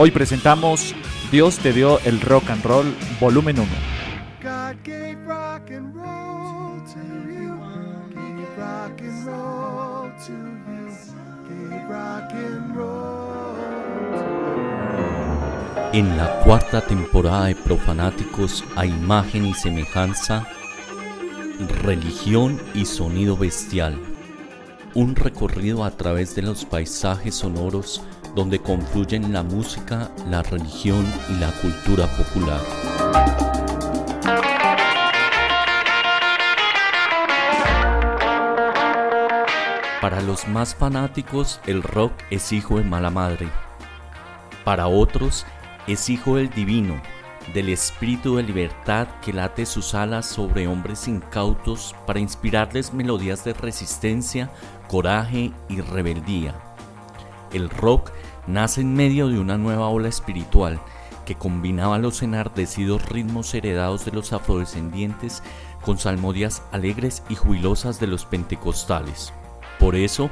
Hoy presentamos Dios te dio el rock and roll volumen 1. En la cuarta temporada de Profanáticos a imagen y semejanza, religión y sonido bestial. Un recorrido a través de los paisajes sonoros donde confluyen la música, la religión y la cultura popular. Para los más fanáticos, el rock es hijo de mala madre. Para otros, es hijo del divino, del espíritu de libertad que late sus alas sobre hombres incautos para inspirarles melodías de resistencia, coraje y rebeldía. El rock nace en medio de una nueva ola espiritual que combinaba los enardecidos ritmos heredados de los afrodescendientes con salmodias alegres y jubilosas de los pentecostales. Por eso,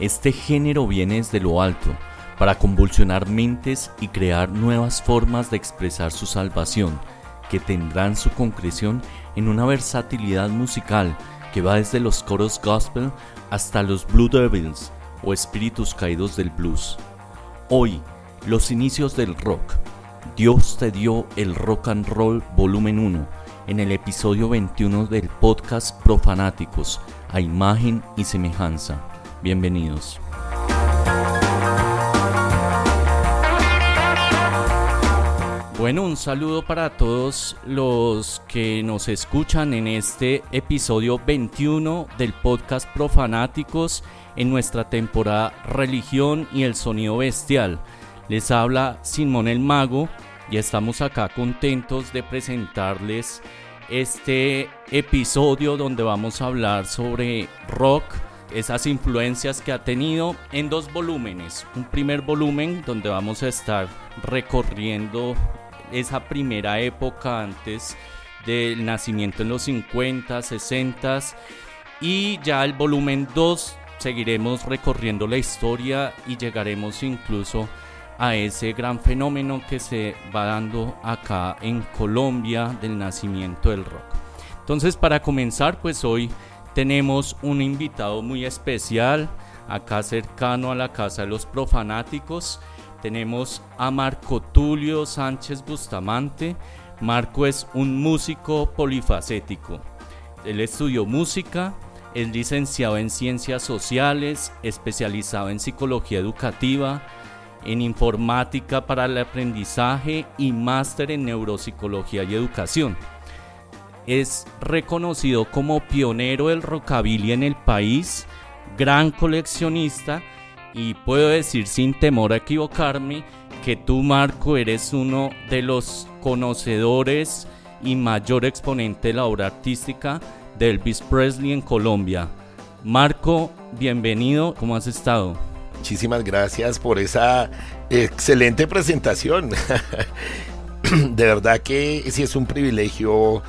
este género viene desde lo alto, para convulsionar mentes y crear nuevas formas de expresar su salvación, que tendrán su concreción en una versatilidad musical que va desde los coros gospel hasta los Blue Devils o espíritus caídos del blues. Hoy, los inicios del rock. Dios te dio el rock and roll volumen 1 en el episodio 21 del podcast Profanáticos a imagen y semejanza. Bienvenidos. Bueno, un saludo para todos los que nos escuchan en este episodio 21 del podcast Profanáticos en nuestra temporada Religión y el Sonido Bestial. Les habla Simón el Mago y estamos acá contentos de presentarles este episodio donde vamos a hablar sobre rock, esas influencias que ha tenido en dos volúmenes. Un primer volumen donde vamos a estar recorriendo esa primera época antes del nacimiento en los 50, 60 y ya el volumen 2 seguiremos recorriendo la historia y llegaremos incluso a ese gran fenómeno que se va dando acá en Colombia del nacimiento del rock. Entonces para comenzar pues hoy tenemos un invitado muy especial acá cercano a la casa de los profanáticos. Tenemos a Marco Tulio Sánchez Bustamante. Marco es un músico polifacético. Él estudió música, es licenciado en Ciencias Sociales, especializado en Psicología Educativa, en Informática para el Aprendizaje y máster en Neuropsicología y Educación. Es reconocido como pionero del rockabilly en el país, gran coleccionista y puedo decir sin temor a equivocarme que tú Marco eres uno de los conocedores y mayor exponente de la obra artística de Elvis Presley en Colombia. Marco, bienvenido, ¿cómo has estado? Muchísimas gracias por esa excelente presentación. de verdad que sí es un privilegio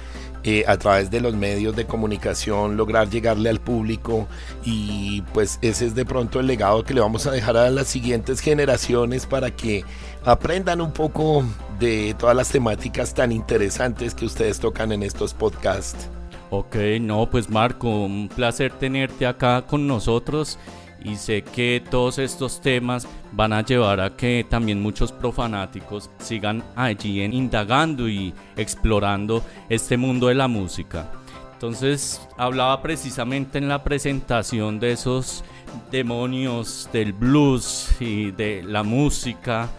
eh, a través de los medios de comunicación lograr llegarle al público y pues ese es de pronto el legado que le vamos a dejar a las siguientes generaciones para que aprendan un poco de todas las temáticas tan interesantes que ustedes tocan en estos podcasts. Ok, no, pues Marco, un placer tenerte acá con nosotros y sé que todos estos temas van a llevar a que también muchos profanáticos sigan allí indagando y explorando este mundo de la música. Entonces hablaba precisamente en la presentación de esos demonios del blues y de la música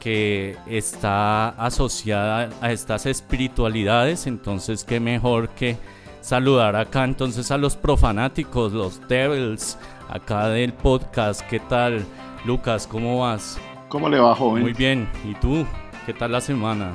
que está asociada a estas espiritualidades, entonces qué mejor que saludar acá entonces a los profanáticos, los devils, acá del podcast. ¿Qué tal, Lucas? ¿Cómo vas? ¿Cómo le va, joven? Muy bien. ¿Y tú? ¿Qué tal la semana?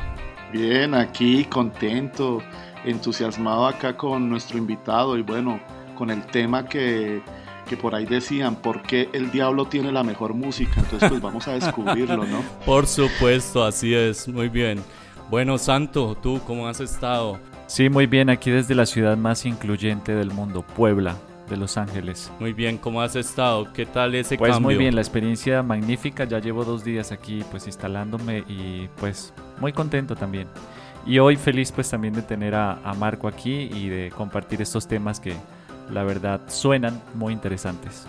Bien, aquí contento, entusiasmado acá con nuestro invitado y bueno, con el tema que, que por ahí decían, ¿por qué el diablo tiene la mejor música? Entonces pues vamos a descubrirlo, ¿no? por supuesto, así es, muy bien. Bueno, Santo, ¿tú cómo has estado? Sí, muy bien, aquí desde la ciudad más incluyente del mundo, Puebla. de Los Ángeles. Muy bien, ¿cómo has estado? ¿Qué tal ese pues cambio? muy bien, la experiencia magnífica. Ya llevo dos días aquí pues instalándome y pues muy contento también. Y hoy feliz pues también de tener a, a Marco aquí y de compartir estos temas que la verdad suenan muy interesantes.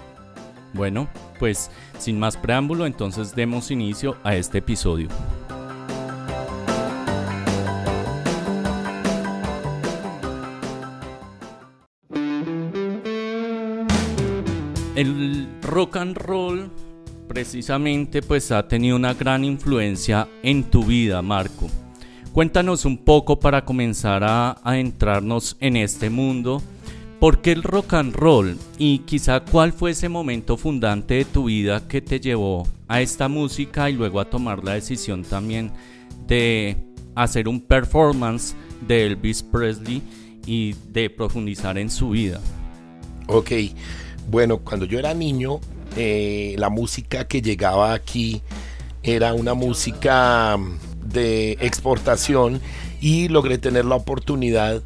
Bueno, pues sin más preámbulo, entonces demos inicio a este episodio. El rock and roll precisamente pues ha tenido una gran influencia en tu vida, Marco. Cuéntanos un poco para comenzar a adentrarnos en este mundo. ¿Por qué el rock and roll? Y quizá cuál fue ese momento fundante de tu vida que te llevó a esta música y luego a tomar la decisión también de hacer un performance de Elvis Presley y de profundizar en su vida. Ok, bueno, cuando yo era niño, eh, la música que llegaba aquí era una música de exportación y logré tener la oportunidad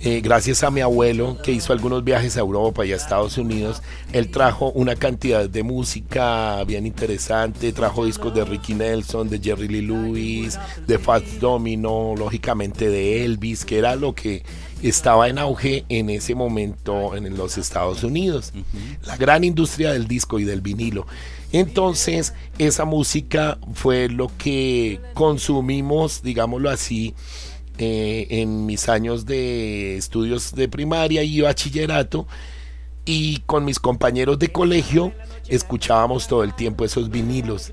eh, gracias a mi abuelo que hizo algunos viajes a Europa y a Estados Unidos, él trajo una cantidad de música bien interesante, trajo discos de Ricky Nelson, de Jerry Lee Lewis, de Fats Domino, lógicamente de Elvis, que era lo que estaba en auge en ese momento en los Estados Unidos, la gran industria del disco y del vinilo. Entonces, esa música fue lo que consumimos, digámoslo así, eh, en mis años de estudios de primaria y bachillerato y con mis compañeros de colegio escuchábamos todo el tiempo esos vinilos.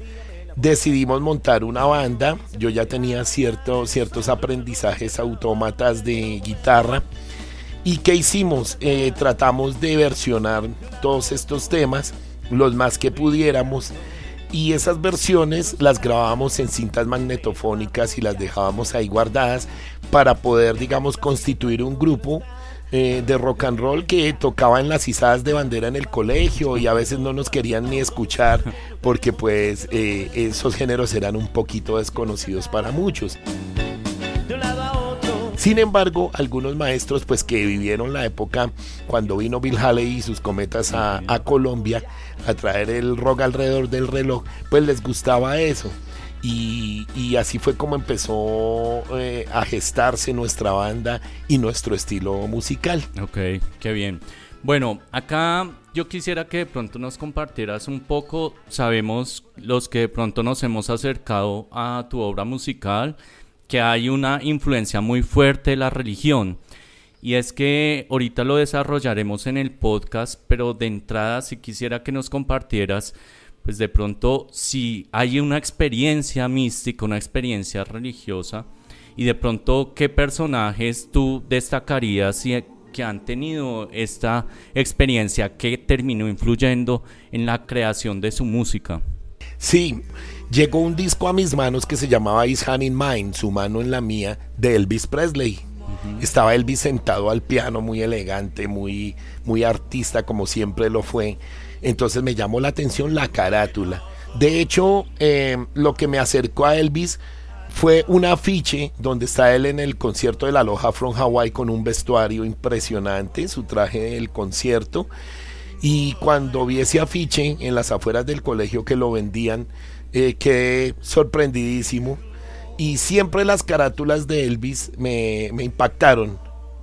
Decidimos montar una banda, yo ya tenía cierto, ciertos aprendizajes autómatas de guitarra. ¿Y qué hicimos? Eh, tratamos de versionar todos estos temas, los más que pudiéramos y esas versiones las grabábamos en cintas magnetofónicas y las dejábamos ahí guardadas para poder, digamos, constituir un grupo eh, de rock and roll que tocaba en las izadas de bandera en el colegio y a veces no nos querían ni escuchar porque pues eh, esos géneros eran un poquito desconocidos para muchos. Sin embargo, algunos maestros pues que vivieron la época cuando vino Bill Haley y sus cometas a, a Colombia a traer el rock alrededor del reloj, pues les gustaba eso. Y, así fue como empezó eh, a gestarse nuestra banda y nuestro estilo musical. Ok, qué bien. Bueno, acá yo quisiera que de pronto nos compartieras un poco, sabemos los que de pronto nos hemos acercado a tu obra musical, que hay una influencia muy fuerte de la religión. Y es que ahorita lo desarrollaremos en el podcast, pero de entrada si quisiera que nos compartieras, pues de pronto si hay una experiencia mística, una experiencia religiosa, y de pronto qué personajes tú destacarías y que han tenido esta experiencia que terminó influyendo en la creación de su música. Sí, llegó un disco a mis manos que se llamaba His Hand in Mine, su mano en la mía, de Elvis Presley. Estaba Elvis sentado al piano, muy elegante, muy, muy artista, como siempre lo fue. Entonces me llamó la atención la carátula. De hecho, eh, lo que me acercó a Elvis fue un afiche donde está él en el concierto de la Aloha from Hawaii con un vestuario impresionante, su traje del concierto. Y cuando vi ese afiche en las afueras del colegio que lo vendían, eh, quedé sorprendidísimo. Y siempre las carátulas de Elvis me, me impactaron.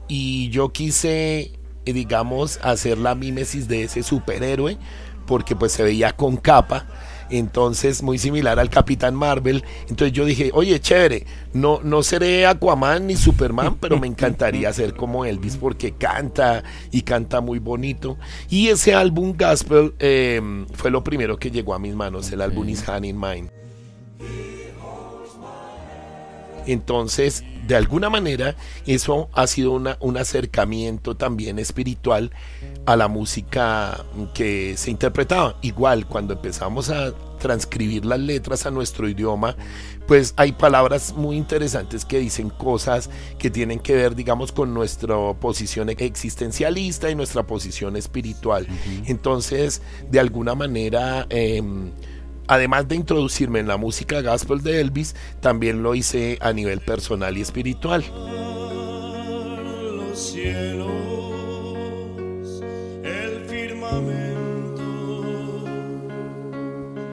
Y yo quise, digamos, hacer la mímesis de ese superhéroe, porque pues se veía con capa entonces muy similar al Capitán Marvel. Entonces yo dije, oye, chévere, no, no seré Aquaman ni Superman, pero me encantaría ser como Elvis porque canta y canta muy bonito. Y ese álbum Gospel eh, fue lo primero que llegó a mis manos, el álbum Is Hand in Mine. Entonces, de alguna manera, eso ha sido una, un acercamiento también espiritual a la música que se interpretaba. Igual, cuando empezamos a transcribir las letras a nuestro idioma, pues hay palabras muy interesantes que dicen cosas que tienen que ver, digamos, con nuestra posición existencialista y nuestra posición espiritual. Entonces, de alguna manera... Eh, además de introducirme en la música gospel de Elvis, también lo hice a nivel personal y espiritual. Los cielos, el firmamento.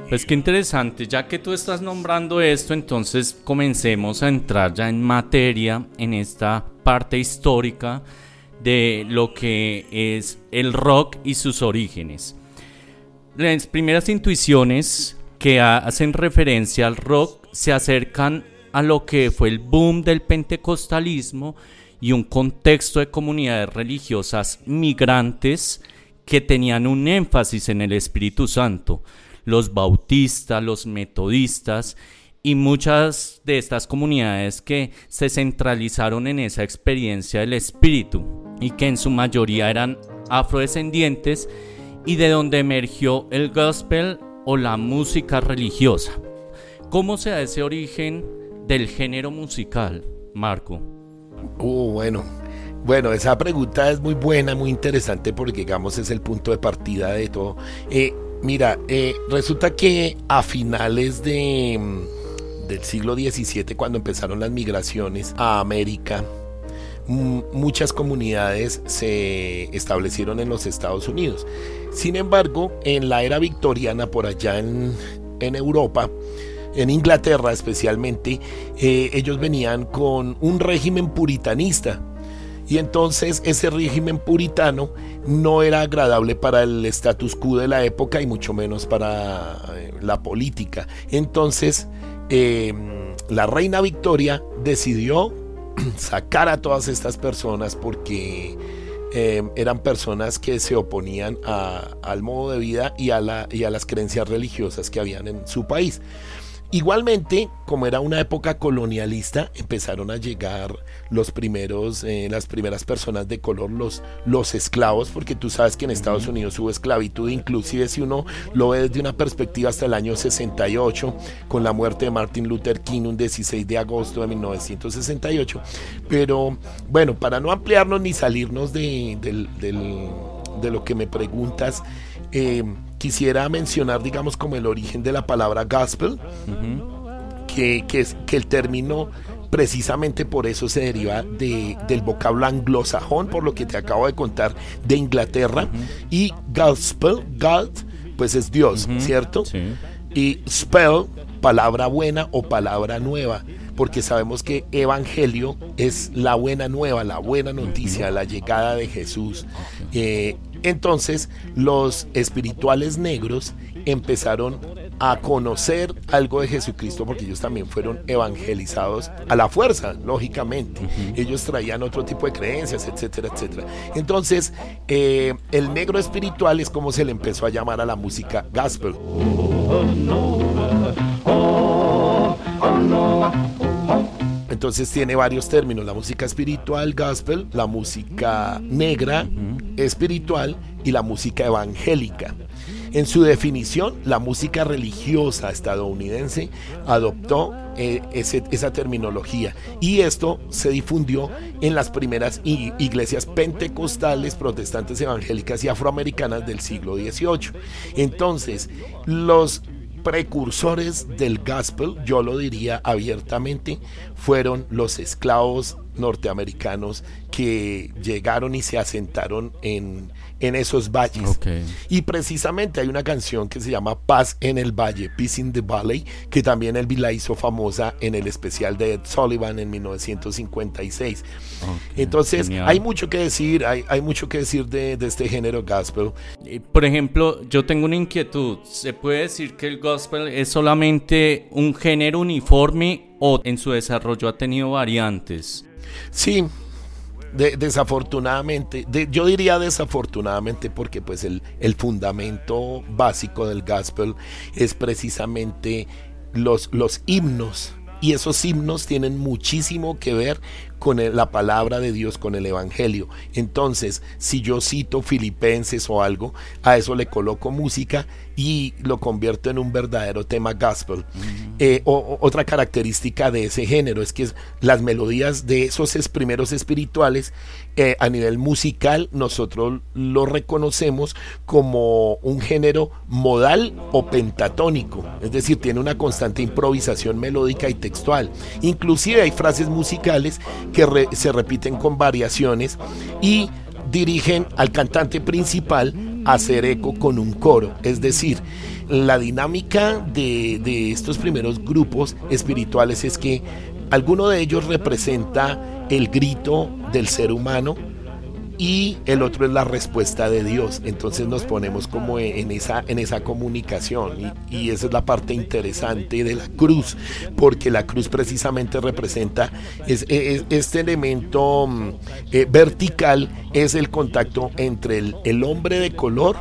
Pues qué interesante, ya que tú estás nombrando esto, entonces comencemos a entrar ya en materia, en esta parte histórica de lo que es el rock y sus orígenes. Las primeras intuiciones que hacen referencia al rock se acercan a lo que fue el boom del pentecostalismo y un contexto de comunidades religiosas migrantes que tenían un énfasis en el Espíritu Santo, los bautistas, los metodistas y muchas de estas comunidades que se centralizaron en esa experiencia del Espíritu y que en su mayoría eran afrodescendientes y de donde emergió el gospel o la música religiosa. ¿Cómo se da ese origen del género musical, Marco? Uh, bueno. Bueno, esa pregunta es muy buena, muy interesante porque digamos es el punto de partida de todo. Eh, mira, eh, resulta que a finales de, mm, del siglo XVII, cuando empezaron las migraciones a América, muchas comunidades se establecieron en los Estados Unidos. Sin embargo, en la era victoriana, por allá en, Europa, en Inglaterra especialmente, eh, ellos venían con un régimen puritanista. Y entonces ese régimen puritano no era agradable para el status quo de la época y mucho menos para eh, la política. Entonces em, la reina Victoria decidió sacar a todas estas personas porque em, eran personas que se oponían al modo de vida y a, la, y a las creencias religiosas que habían en su país. Igualmente, como era una época colonialista, empezaron a llegar los primeros, eh, las primeras personas de color, los, los esclavos, porque tú sabes que en Estados Unidos hubo esclavitud, inclusive si uno lo ve desde una perspectiva hasta el año 68, con la muerte de Martin Luther King un 16 de agosto de 1968. Pero bueno, para no ampliarnos ni salirnos de, de lo que me preguntas, eh, quisiera mencionar, digamos, como el origen de la palabra gospel, que, es, que el término precisamente por eso se deriva de, del vocablo anglosajón, por lo que te acabo de contar, de Inglaterra, y gospel, God, pues es Dios, ¿cierto? Y spell, palabra buena o palabra nueva, porque sabemos que evangelio es la buena nueva, la buena noticia, la llegada de Jesús. Eh, entonces los espirituales negros empezaron a conocer algo de Jesucristo porque ellos también fueron evangelizados a la fuerza, lógicamente. Ellos traían otro tipo de creencias, etcétera, etcétera. Entonces, eh, el negro espiritual es como se le empezó a llamar a la música gospel. Entonces tiene varios términos, la música espiritual, gospel, la música negra, espiritual y la música evangélica. En su definición, la música religiosa estadounidense adoptó eh, esa terminología y esto se difundió en las primeras iglesias pentecostales, protestantes evangélicas y afroamericanas del siglo XVIII. Entonces, los precursores del gospel, yo lo diría abiertamente, fueron los esclavos norteamericanos que llegaron y se asentaron en, en esos valles. Y precisamente hay una canción que se llama Paz en el Valle, Peace in the Valley, que también él la hizo famosa en el especial de Ed Sullivan en 1956. Entonces, hay mucho que decir, hay, hay mucho que decir de, de, este género gospel. Por ejemplo, yo tengo una inquietud. ¿Se puede decir que el gospel es solamente un género uniforme o en su desarrollo ha tenido variantes? Sí, desafortunadamente, yo diría desafortunadamente porque pues el, el, fundamento básico del gospel es precisamente los, los himnos. Y esos himnos tienen muchísimo que ver con la palabra de Dios, con el Evangelio. Entonces, si yo cito Filipenses o algo, a eso le coloco música y lo convierto en un verdadero tema gospel. Eh, otra característica de ese género es que las melodías de esos primeros espirituales eh, a nivel musical nosotros lo reconocemos como un género modal o pentatónico, es decir, tiene una constante improvisación melódica y textual. Inclusive hay frases musicales que se repiten con variaciones y dirigen al cantante principal a hacer eco con un coro. Es decir, la dinámica de, de estos primeros grupos espirituales es que alguno de ellos representa el grito del ser humano, y el otro es la respuesta de Dios. Entonces nos ponemos como en esa, en esa comunicación y, esa es la parte interesante de la cruz, porque la cruz precisamente representa este elemento mm, eh, vertical, es el contacto entre el, el hombre de color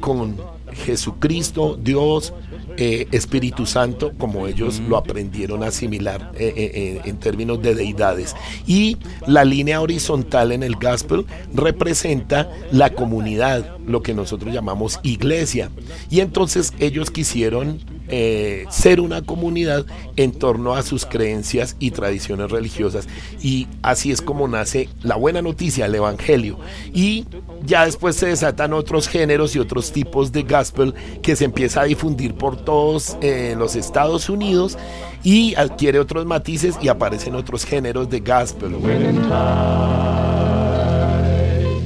con Jesucristo, Dios, eh, Espíritu Santo, como ellos lo aprendieron a asimilar eh, eh, en términos de deidades. Y la línea horizontal en el gospel representa la comunidad, lo que nosotros llamamos iglesia. Y entonces ellos quisieron eh, ser una comunidad en torno a sus creencias y tradiciones religiosas. Y así es como nace la buena noticia, el Evangelio. Y ya después se desatan otros géneros y otros tipos de gospel que se empieza a difundir por todos eh, los Estados Unidos y adquiere otros matices y aparecen otros géneros de gospel.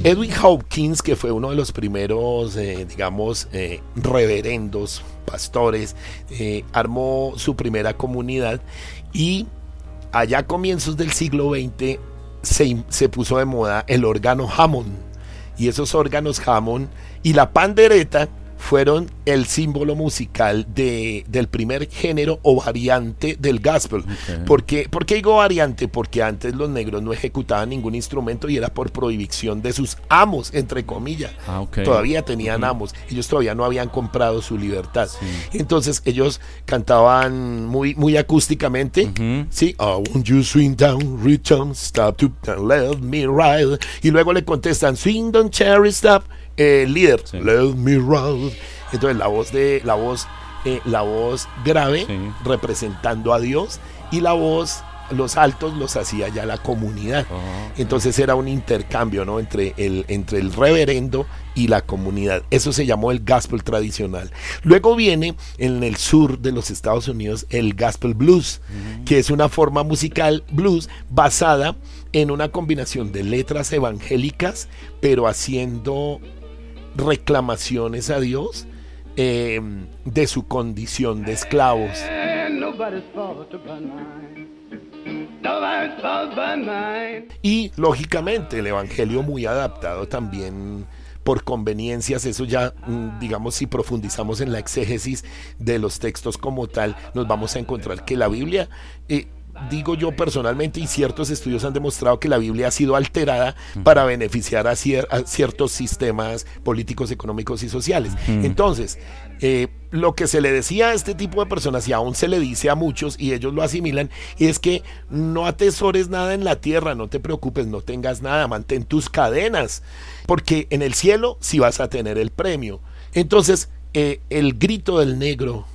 Edwin Hopkins, que fue uno de los primeros, eh, digamos, eh, reverendos, pastores, eh, armó su primera comunidad y allá comienzos del siglo XX se, se puso de moda el órgano Hammond. Y esos órganos Hammond y la pandereta fueron el símbolo musical de, del primer género o variante del gospel. ¿Por, qué, digo variante? Porque antes los negros no ejecutaban ningún instrumento y era por prohibición de sus amos, entre comillas. Ah, todavía tenían amos, ellos todavía no habían comprado su libertad. Entonces ellos cantaban muy, muy acústicamente, ¿sí? I want you swing down, return, stop to, let me ride. Y luego le contestan, swing down, cherry, stop el líder, Let me ride. Entonces la voz de la voz eh, la voz grave representando a Dios y la voz los altos los hacía ya la comunidad. Oh, Entonces era un intercambio ¿no? entre, el, entre el reverendo y la comunidad. Eso se llamó el gospel tradicional. Luego viene en el sur de los Estados Unidos el gospel blues, que es una forma musical blues basada en una combinación de letras evangélicas, pero haciendo reclamaciones a Dios em, de su condición de esclavos. Y lógicamente el Evangelio muy adaptado también por conveniencias, eso ya, mm, digamos, si profundizamos en la exégesis de los textos como tal, nos vamos a encontrar que la Biblia eh, digo yo personalmente, y ciertos estudios han demostrado que la Biblia ha sido alterada para beneficiar a, ciertos sistemas políticos, económicos y sociales. Entonces, eh, lo que se le decía a este tipo de personas, y aún se le dice a muchos, y ellos lo asimilan, es que no atesores nada en la tierra, no te preocupes, no tengas nada, mantén tus cadenas, porque en el cielo sí vas a tener el premio. Entonces, eh, el grito del negro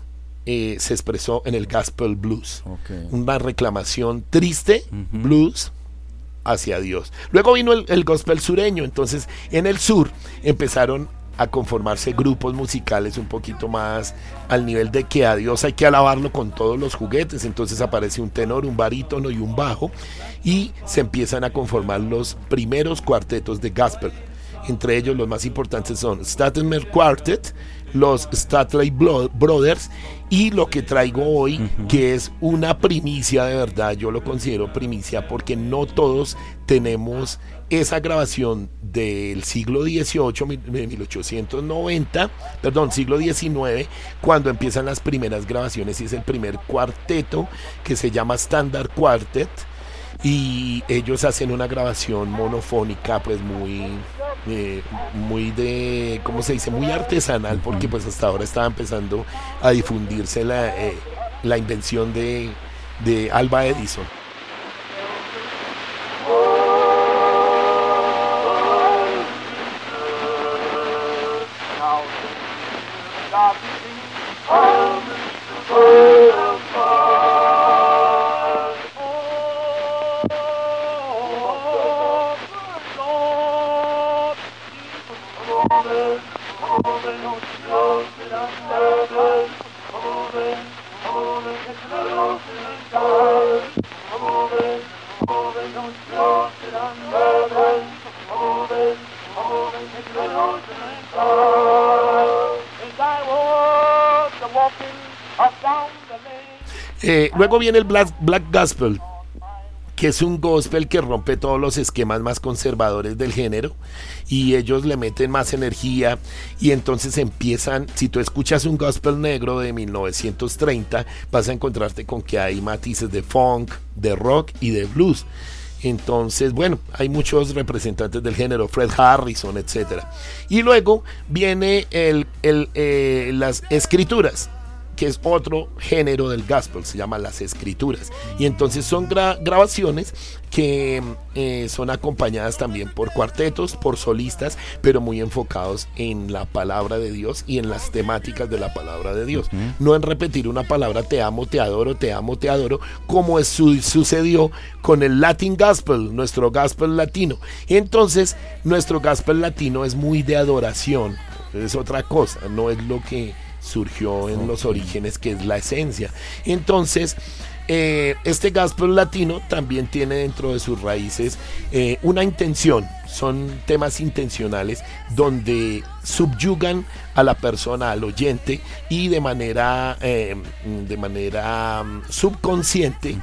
eh, se expresó en el gospel blues. Una reclamación triste, blues, hacia Dios. Luego vino el, gospel sureño, entonces en el sur empezaron a conformarse grupos musicales un poquito más al nivel de que a Dios hay que alabarlo con todos los juguetes. Entonces aparece un tenor, un barítono y un bajo y se empiezan a conformar los primeros cuartetos de gospel. Entre ellos los más importantes son Statler Quartet, los Statley Brothers y lo que traigo hoy, que es una primicia de verdad, yo lo considero primicia porque no todos tenemos esa grabación del siglo XVIII, 1890, perdón, siglo XIX, cuando empiezan las primeras grabaciones y es el primer cuarteto que se llama Standard Quartet y ellos hacen una grabación monofónica pues muy eh, muy de cómo se dice muy artesanal porque pues hasta ahora estaba empezando a difundirse la, eh, la invención de, de Alba Edison luego viene el Black, Gospel, que es un gospel que rompe todos los esquemas más conservadores del género y ellos le meten más energía y entonces empiezan, si tú escuchas un gospel negro de 1930, vas a encontrarte con que hay matices de funk, de rock y de blues. Entonces, bueno, hay muchos representantes del género, Fred Harrison, etc. Y luego viene el, eh, las escrituras que es otro género del gospel, se llama las escrituras. Y entonces son grabaciones que eh, son acompañadas también por cuartetos, por solistas, pero muy enfocados en la palabra de Dios y en las temáticas de la palabra de Dios. No en repetir una palabra te amo, te adoro, te amo, te adoro, como sucedió con el Latin Gospel, nuestro gospel latino. Entonces, nuestro gospel latino es muy de adoración, es otra cosa, no es lo que surgió en los orígenes, que es la esencia. Entonces, eh, este gospel latino también tiene dentro de sus raíces eh, una intención, son temas intencionales donde subyugan a la persona, al oyente y de manera, eh, de manera mm, subconsciente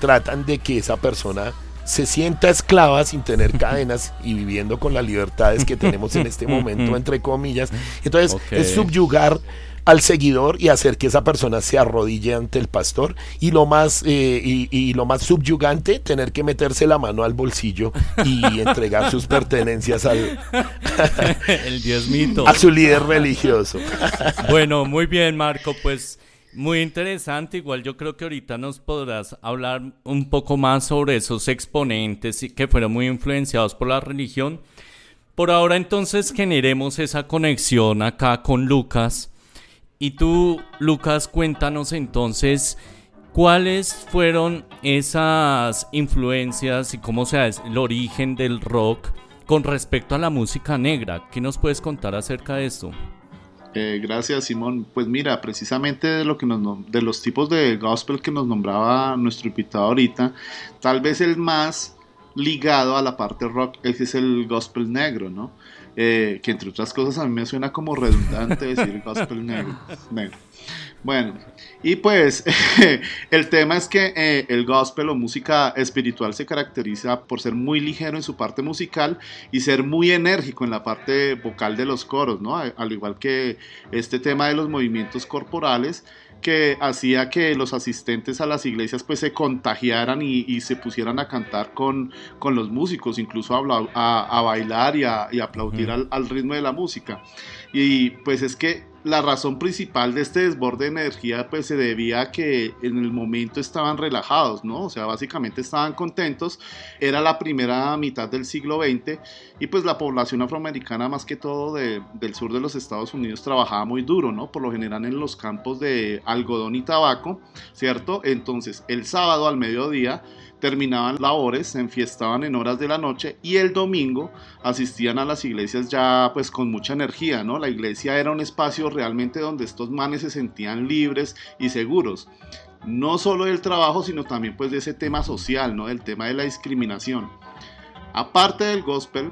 tratan de que esa persona se sienta esclava sin tener cadenas y viviendo con las libertades que tenemos en este momento, entre comillas. Entonces, es subyugar al seguidor y hacer que esa persona se arrodille ante el pastor y lo más eh, y, lo más subyugante tener que meterse la mano al bolsillo y entregar sus pertenencias al el diosmito a su líder religioso. Bueno muy bien Marco pues muy interesante, igual yo creo que ahorita nos podrás hablar un poco más sobre esos exponentes que fueron muy influenciados por la religión. Por ahora entonces generemos esa conexión acá con Lucas y tú, Lucas, cuéntanos entonces cuáles fueron esas influencias y cómo sea el origen del rock con respecto a la música negra. ¿Qué nos puedes contar acerca de esto? Eh, gracias, Simón. Pues mira, precisamente de, lo que nos, de los tipos de gospel que nos nombraba nuestro invitado ahorita, tal vez el más ligado a la parte rock es el gospel negro, ¿no? Eh, que entre otras cosas a mí me suena como redundante decir gospel negro. Bueno, y pues el tema es que eh, el gospel o música espiritual se caracteriza por ser muy ligero en su parte musical y ser muy enérgico en la parte vocal de los coros, ¿no? Al igual que este tema de los movimientos corporales que hacía que los asistentes a las iglesias pues se contagiaran y, se pusieran a cantar con, con los músicos, incluso a, a, bailar y a, aplaudir al, al, ritmo de la música. Y pues es que la razón principal de este desborde de energía pues se debía a que en el momento estaban relajados, ¿no? O sea, básicamente estaban contentos. Era la primera mitad del siglo XX y pues la población afroamericana más que todo del sur de los Estados Unidos trabajaba muy duro, ¿no? Por lo general en los campos de algodón y tabaco, ¿cierto? Entonces el sábado al mediodía terminaban labores, se enfiestaban en horas de la noche y el domingo asistían a las iglesias ya pues con mucha energía, ¿no? La iglesia era un espacio realmente donde estos manes se sentían libres y seguros. No solo del trabajo, sino también pues de ese tema social, ¿no? Del tema de la discriminación. Aparte del gospel,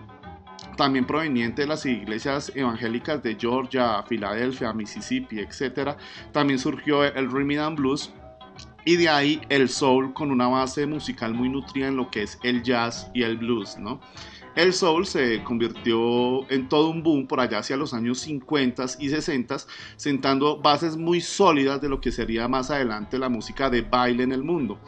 también proveniente de las iglesias evangélicas de Georgia, Filadelfia, Mississippi, etc., también surgió el rhythm and blues, y de ahí el soul con una base musical muy nutrida en lo que es el jazz y el blues, ¿no? El soul se convirtió en todo un boom por allá hacia los años 50 y 60, sentando bases muy sólidas de lo que sería más adelante la música de baile en el mundo.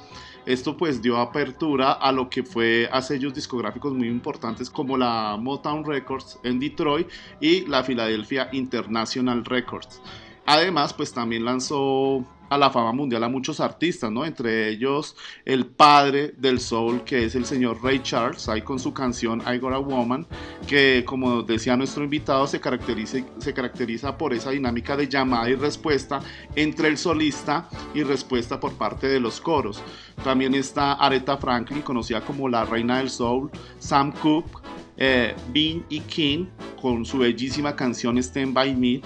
Esto pues dio apertura a lo que fue a sellos discográficos muy importantes como la Motown Records en Detroit y la Philadelphia International Records. Además, pues también lanzó a la fama mundial a muchos artistas, ¿no? Entre ellos el padre del soul, que es el señor Ray Charles, ahí con su canción I Got a Woman, que como decía nuestro invitado, se caracteriza, se caracteriza por esa dinámica de llamada y respuesta entre el solista y respuesta por parte de los coros. También está Aretha Franklin, conocida como la reina del soul, Sam Cooke, eh, Bean y King, con su bellísima canción Stand By Me,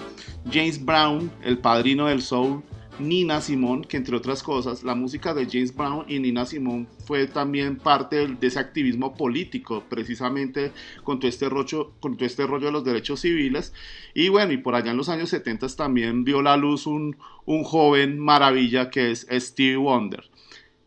James Brown, el padrino del soul, Nina Simone, que entre otras cosas, la música de James Brown y Nina Simone fue también parte de ese activismo político, precisamente con todo este rollo, con todo este rollo de los derechos civiles. Y bueno, y por allá en los años 70 también vio la luz un, un joven maravilla que es Stevie Wonder.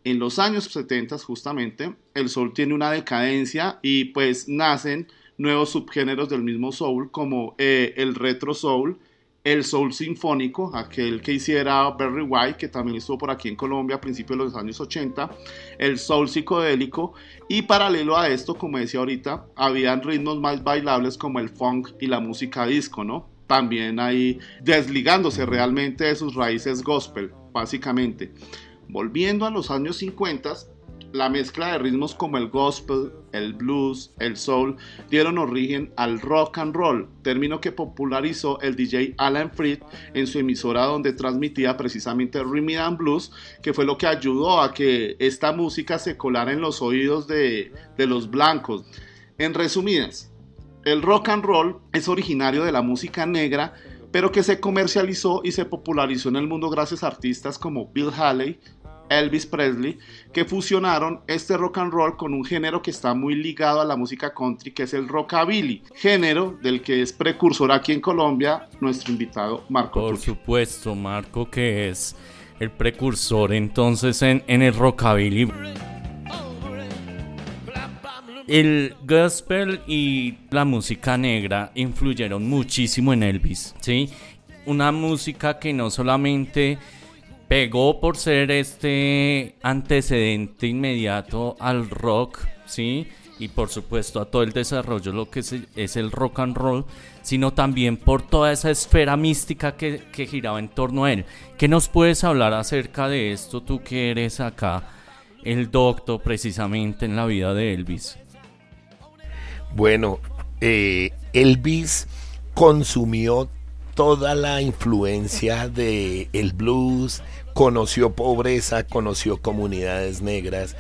En los años 70 justamente, el soul tiene una decadencia y pues nacen nuevos subgéneros del mismo soul como eh, el retro soul, el soul sinfónico, aquel que hiciera Barry White, que también estuvo por aquí en Colombia a principios de los años 80, el soul psicodélico, y paralelo a esto, como decía ahorita, habían ritmos más bailables como el funk y la música disco, ¿no? También ahí desligándose realmente de sus raíces gospel, básicamente. Volviendo a los años 50, la mezcla de ritmos como el gospel, el blues, el soul dieron origen al rock and roll, término que popularizó el DJ Alan Freed en su emisora donde transmitía precisamente Rhythm and Blues, que fue lo que ayudó a que esta música se colara en los oídos de, de los blancos. En resumidas, el rock and roll es originario de la música negra, pero que se comercializó y se popularizó en el mundo gracias a artistas como Bill Haley, Elvis Presley, que fusionaron este rock and roll con un género que está muy ligado a la música country, que es el rockabilly, género del que es precursor aquí en Colombia nuestro invitado Marco. Por supuesto, Marco, que es el precursor entonces en, en el rockabilly. El gospel y la música negra influyeron muchísimo en Elvis, ¿sí? Una música que no solamente pegó por ser este antecedente inmediato al rock, ¿sí? Y por supuesto a todo el desarrollo lo que es el rock and roll, sino también por toda esa esfera mística que, giraba en torno a él. ¿Qué nos puedes hablar acerca de esto, tú que eres acá el doctor precisamente en la vida de Elvis? Bueno, eh, Elvis consumió toda la influencia de el blues, conoció pobreza, conoció comunidades negras,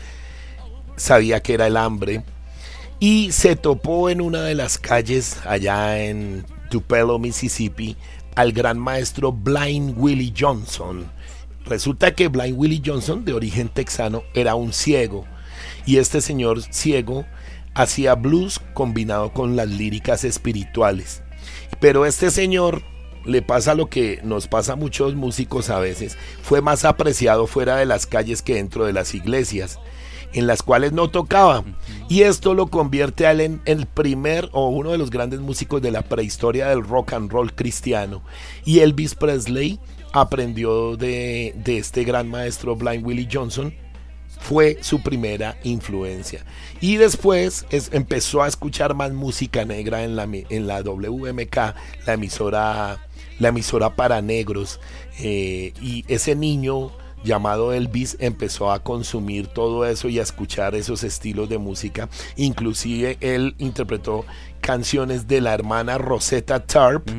sabía que era el hambre y se topó en una de las calles allá en Tupelo, Mississippi, al gran maestro Blind Willie Johnson. Resulta que Blind Willie Johnson, de origen texano, era un ciego y este señor ciego hacía blues combinado con las líricas espirituales. Pero este señor le pasa lo que nos pasa a muchos músicos a veces, fue más apreciado fuera de las calles que dentro de las iglesias, en las cuales no tocaba. Y esto lo convierte a él en el primer o uno de los grandes músicos de la prehistoria del rock and roll cristiano. Y Elvis Presley aprendió de, de este gran maestro Blind Willie Johnson fue su primera influencia. Y después empezó a escuchar más música negra en la, en la WMK, la emisora la emisora para negros. Eh, y ese niño llamado Elvis empezó a consumir todo eso y a escuchar esos estilos de música. Inclusive él interpretó canciones de la hermana Rosetta Tarp.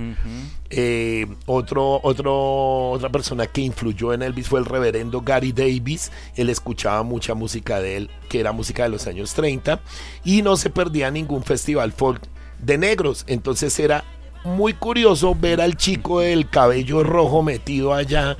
Eh, otro, otro, otra persona que influyó en Elvis fue el reverendo Gary Davis. Él escuchaba mucha música de él, que era música de los años 30, y no se perdía ningún festival folk de negros. Entonces era muy curioso ver al chico del cabello rojo metido allá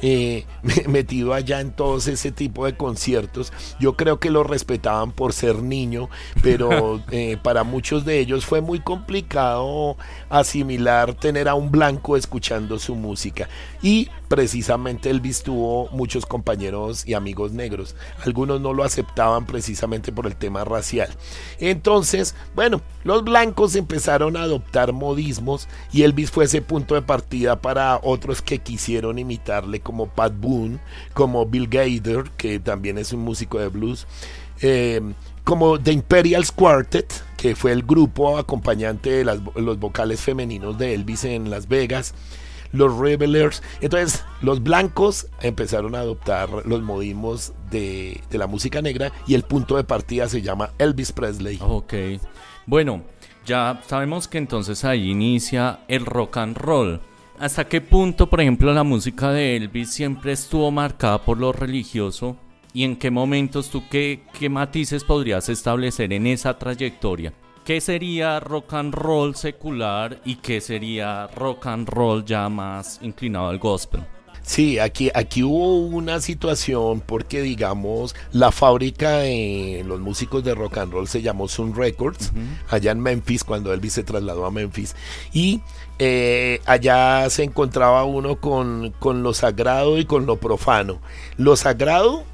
eh, metido allá en todos ese tipo de conciertos. Yo creo que lo respetaban por ser niño, pero eh, para muchos de ellos fue muy complicado asimilar tener a un blanco escuchando su música. Y precisamente Elvis tuvo muchos compañeros y amigos negros. Algunos no lo aceptaban precisamente por el tema racial. Entonces, bueno, los blancos empezaron a adoptar modismos y Elvis fue ese punto de partida para otros que quisieron imitarle como Pat Boone, como Bill Gaither, que también es un músico de blues, eh, como The Imperials Quartet, que fue el grupo acompañante de los vocales femeninos de Elvis en Las Vegas, los Revelers. Entonces, los blancos empezaron a adoptar los modismos de, de, la música negra y el punto de partida se llama Elvis Presley. Ok. Bueno, ya sabemos que entonces ahí inicia el rock and roll. ¿Hasta qué punto, por ejemplo, la música de Elvis siempre estuvo marcada por lo religioso? ¿Y en qué momentos tú qué, qué matices podrías establecer en esa trayectoria? ¿Qué sería rock and roll secular y qué sería rock and roll ya más inclinado al gospel? Sí, aquí, aquí hubo una situación porque, digamos, la fábrica de los músicos de rock and roll se llamó Sun Records, allá en Memphis, cuando Elvis se trasladó a Memphis. Y eh, allá se encontraba uno con, lo sagrado y con lo profano. Lo sagrado,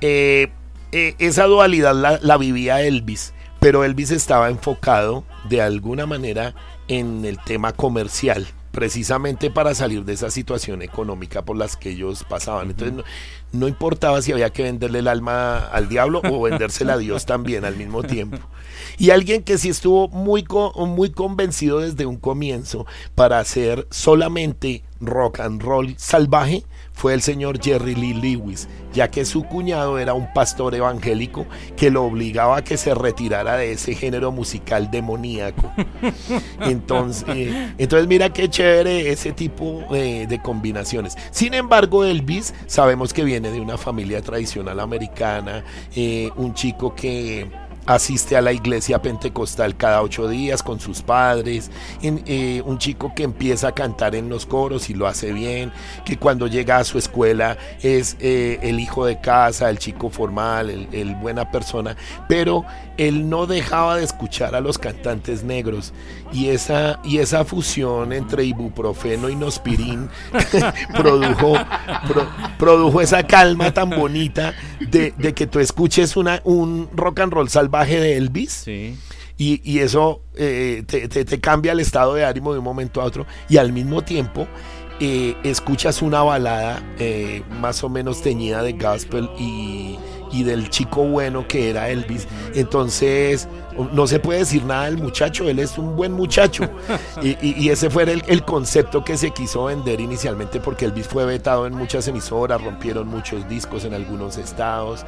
eh, eh, esa dualidad la, la vivía Elvis, pero Elvis estaba enfocado de alguna manera en el tema comercial precisamente para salir de esa situación económica por las que ellos pasaban. Entonces no, importaba si había que venderle el alma al diablo o vendérsela a Dios también al mismo tiempo. Y alguien que sí estuvo muy, muy convencido desde un comienzo para hacer solamente rock and roll salvaje fue el señor Jerry Lee Lewis, ya que su cuñado era un pastor evangélico que lo obligaba a que se retirara de ese género musical demoníaco. Entonces, eh, entonces mira qué chévere ese tipo de combinaciones. Sin embargo, Elvis sabemos que viene de una familia tradicional americana, eh, un chico que asiste a la iglesia pentecostal cada ocho días con sus padres, eh, un chico que empieza a cantar en los coros y lo hace bien, que cuando llega a su escuela es eh, el hijo de casa, el chico formal, el, buena persona, pero él no dejaba de escuchar a los cantantes negros y esa, y esa fusión entre ibuprofeno y nospirín produjo, produjo esa calma tan bonita de, que tú escuches una, un rock and roll salvaje de Elvis. Y, eso eh, te, cambia el estado de ánimo de un momento a otro. Y al mismo tiempo eh, escuchas una balada eh, más o menos teñida de gospel y, y del chico bueno que era Elvis. Entonces, no se puede decir nada del muchacho, él es un buen muchacho. Y, ese fue el, concepto que se quiso vender inicialmente porque Elvis fue vetado en muchas emisoras, rompieron muchos discos en algunos estados,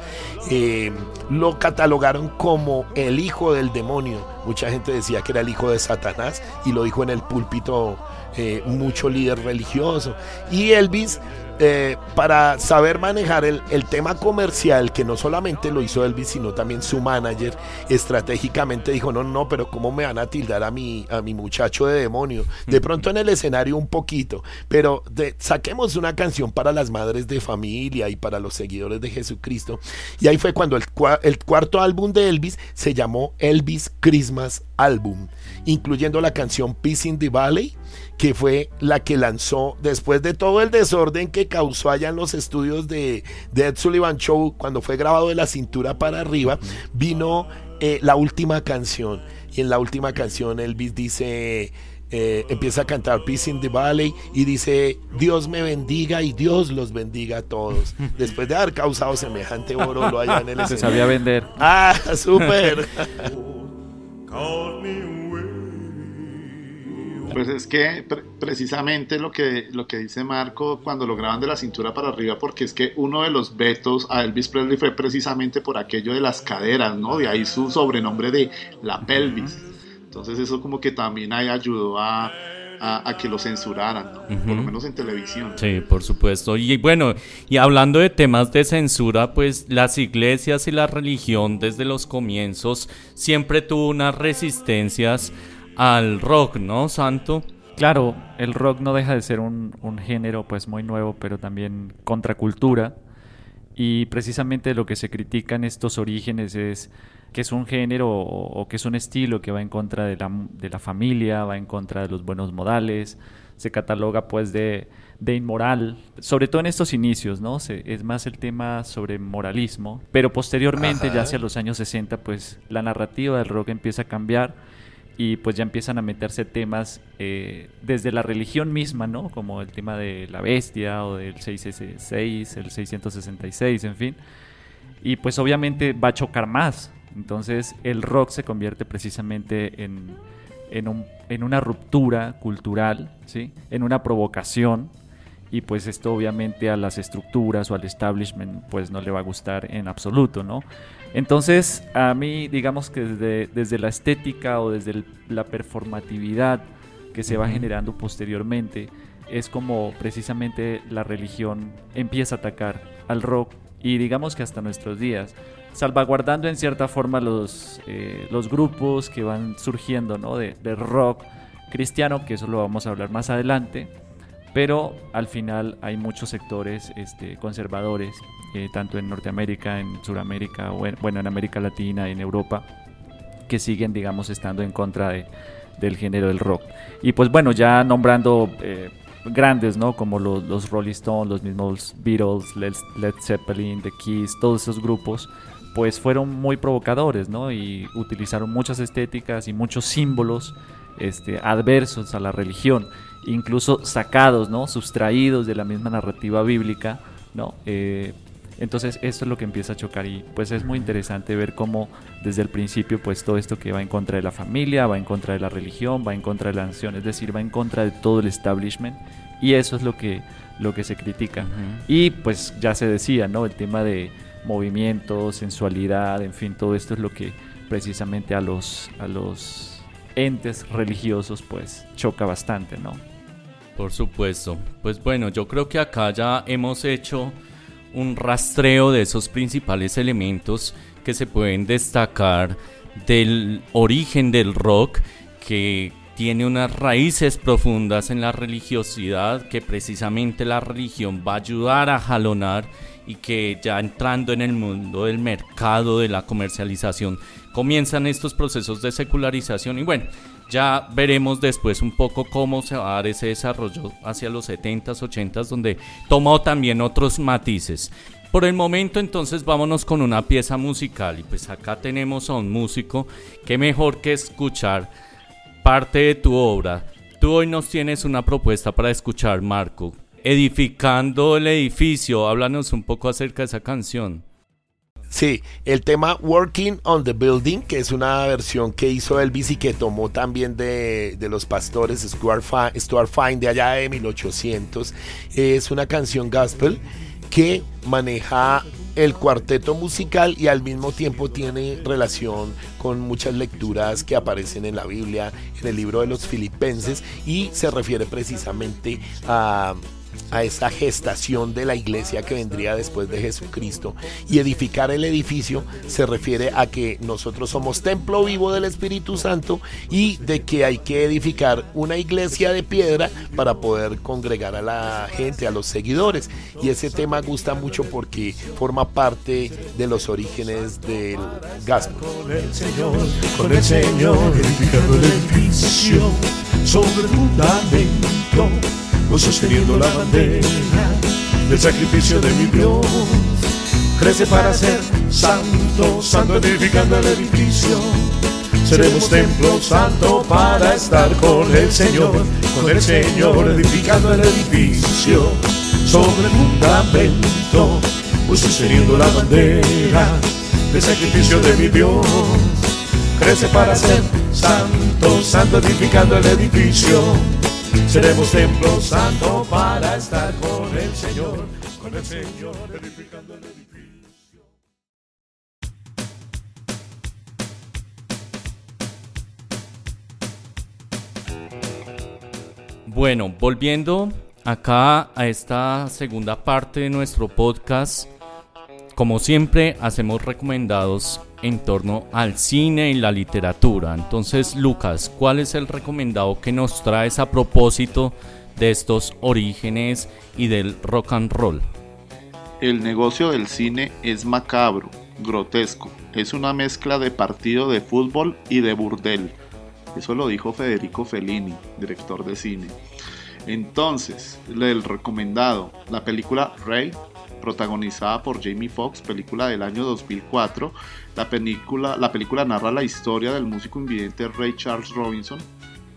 eh, lo catalogaron como el hijo del demonio. Mucha gente decía que era el hijo de Satanás y lo dijo en el púlpito eh, mucho líder religioso. Y Elvis eh, para saber manejar el, tema comercial, que no solamente lo hizo Elvis, sino también su manager, estratégicamente dijo, no, no, pero ¿cómo me van a tildar a mi, a mi muchacho de demonio? De pronto en el escenario un poquito, pero saquemos una canción para las madres de familia y para los seguidores de Jesucristo. Y ahí fue cuando el, el cuarto álbum de Elvis se llamó Elvis Christmas Album, incluyendo la canción Peace in the Valley, que fue la que lanzó después de todo el desorden que causó allá en los estudios de, de Ed Sullivan Show cuando fue grabado de la cintura para arriba, vino eh, la última canción. Y en la última canción Elvis dice... Eh, empieza a cantar Peace in the Valley y dice Dios me bendiga y Dios los bendiga a todos. Después de haber causado semejante oro lo allá en el Se sabía vender. Ah, súper. Pues es que precisamente lo que, lo que dice Marco cuando lo graban de la cintura para arriba, porque es que uno de los vetos a Elvis Presley fue precisamente por aquello de las caderas, ¿no? De ahí su sobrenombre de la pelvis. Entonces eso como que también ahí ayudó a, que lo censuraran, ¿no? por lo menos en televisión. Sí, por supuesto. Y bueno, y hablando de temas de censura, pues las iglesias y la religión desde los comienzos siempre tuvo unas resistencias al rock, ¿no, Santo? Claro, el rock no deja de ser un, género pues muy nuevo, pero también contracultura. Y precisamente lo que se critica en estos orígenes es que es un género o, que es un estilo que va en contra de la, de la, familia, va en contra de los buenos modales, se cataloga pues de, de inmoral, sobre todo en estos inicios, ¿no? es más el tema sobre moralismo, pero posteriormente, ya hacia los años 60, pues la narrativa del rock empieza a cambiar y pues ya empiezan a meterse temas eh, desde la religión misma, ¿no? Como el tema de la bestia o del 666, el 666, en fin. Y pues obviamente va a chocar más. Entonces el rock se convierte precisamente en, en, un, en una ruptura cultural, ¿sí? En una provocación. Y pues esto obviamente a las estructuras o al establishment pues no le va a gustar en absoluto, ¿no? Entonces, a mí, digamos que desde, desde la estética o desde la performatividad que se va generando posteriormente, es como precisamente la religión empieza a atacar al rock y digamos que hasta nuestros días, salvaguardando en cierta forma los, eh, los grupos que van surgiendo ¿no? de, de rock cristiano, que eso lo vamos a hablar más adelante, pero al final hay muchos sectores este, conservadores, eh, tanto en Norteamérica, en Sudamérica, bueno, en América Latina, en Europa, que siguen, digamos, estando en contra de, del género del rock. Y pues bueno, ya nombrando eh, grandes, ¿no? Como los, los, Rolling Stones, los mismos Beatles, Led, Zeppelin, The Keys, todos esos grupos, pues fueron muy provocadores, ¿no? Y utilizaron muchas estéticas y muchos símbolos este, adversos a la religión incluso sacados, ¿no? Sustraídos de la misma narrativa bíblica, ¿no? Eh, entonces esto es lo que empieza a chocar y pues es muy interesante ver cómo desde el principio pues todo esto que va en contra de la familia, va en contra de la religión, va en contra de la nación, es decir, va en contra de todo el establishment y eso es lo que, lo que se critica. Y pues ya se decía, ¿no? El tema de movimiento, sensualidad, en fin, todo esto es lo que precisamente a los, a los entes religiosos pues choca bastante, ¿no? Por supuesto. Pues bueno, yo creo que acá ya hemos hecho un rastreo de esos principales elementos que se pueden destacar del origen del rock que tiene unas raíces profundas en la religiosidad que precisamente la religión va a ayudar a jalonar y que ya entrando en el mundo del mercado de la comercialización comienzan estos procesos de secularización y bueno, ya veremos después un poco cómo se va a dar ese desarrollo hacia los 70s, 80s, donde tomó también otros matices. Por el momento entonces vámonos con una pieza musical y pues acá tenemos a un músico que mejor que escuchar parte de tu obra. Tú hoy nos tienes una propuesta para escuchar, Marco. Edificando el edificio, háblanos un poco acerca de esa canción. Sí, el tema Working on the Building, que es una versión que hizo Elvis y que tomó también de, los pastores Stuart, Fine de allá de 1800, es una canción gospel que maneja el cuarteto musical y al mismo tiempo tiene relación con muchas lecturas que aparecen en la Biblia, en el libro de los filipenses y se refiere precisamente a a esta gestación de la iglesia que vendría después de Jesucristo. Y edificar el edificio se refiere a que nosotros somos templo vivo del Espíritu Santo y de que hay que edificar una iglesia de piedra para poder congregar a la gente, a los seguidores. Y ese tema gusta mucho porque forma parte de los orígenes del gospel. Con el Señor, con el Señor, edificando el edificio sobre el fundamento sosteniendo la bandera del sacrificio de mi Dios. Crece para ser santo, santo edificando el edificio. Seremos templo santo para estar con el Señor, con el Señor edificando el edificio sobre el fundamento, pues sosteniendo la bandera del sacrificio de mi Dios. Crece para ser santo, santo edificando el edificio Seremos templo santo para estar con el Señor, con el Señor edificando el edificio. Bueno, volviendo acá a esta segunda parte de nuestro podcast, como siempre hacemos recomendados en torno al cine y la literatura. Entonces, Lucas, ¿cuál es el recomendado que nos traes a propósito de estos orígenes y del rock and roll? El negocio del cine es macabro, grotesco. Es una mezcla de partido de fútbol y de burdel. Eso lo dijo Federico Fellini, director de cine. Entonces, el recomendado, la película Ray protagonizada por Jamie Foxx, película del año 2004. La película, la película narra la historia del músico invidente Ray Charles Robinson.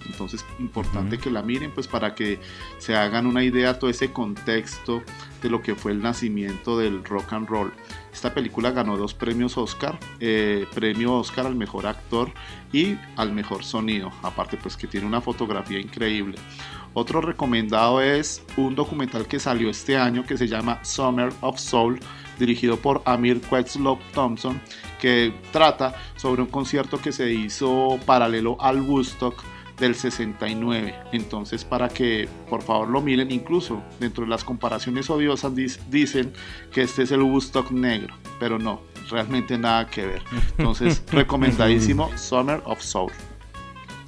Entonces, importante que la miren, pues para que se hagan una idea todo ese contexto de lo que fue el nacimiento del rock and roll. Esta película ganó dos premios Oscar, eh, premio Oscar al mejor actor y al mejor sonido. Aparte, pues que tiene una fotografía increíble. Otro recomendado es un documental que salió este año que se llama Summer of Soul, dirigido por Amir Questlove Thompson, que trata sobre un concierto que se hizo paralelo al Woodstock del 69. Entonces, para que por favor lo miren, incluso dentro de las comparaciones odiosas dicen que este es el Woodstock negro, pero no, realmente nada que ver. Entonces, recomendadísimo Summer of Soul.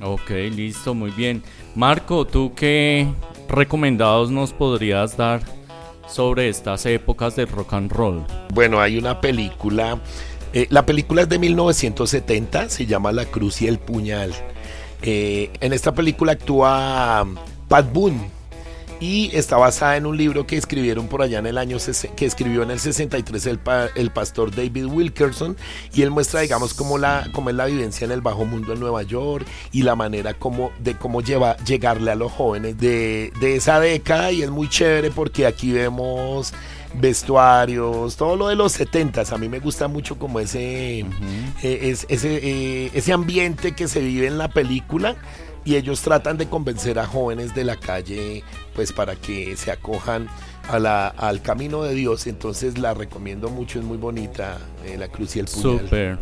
Ok, listo, muy bien. Marco, ¿tú qué recomendados nos podrías dar sobre estas épocas de rock and roll? Bueno, hay una película, eh, la película es de 1970, se llama La Cruz y el Puñal. Eh, en esta película actúa Pat Boone y está basada en un libro que escribieron por allá en el año que escribió en el 63 el, el pastor David Wilkerson. Y él muestra digamos cómo la cómo es la vivencia en el bajo mundo en Nueva York y la manera como de cómo lleva llegarle a los jóvenes de, de esa década. Y es muy chévere porque aquí vemos vestuarios, todo lo de los 70 A mí me gusta mucho como ese, eh, ese, eh, ese ambiente que se vive en la película y ellos tratan de convencer a jóvenes de la calle pues para que se acojan al camino de Dios. Entonces la recomiendo mucho, es muy bonita, eh, La Cruz y el Puñal. Super.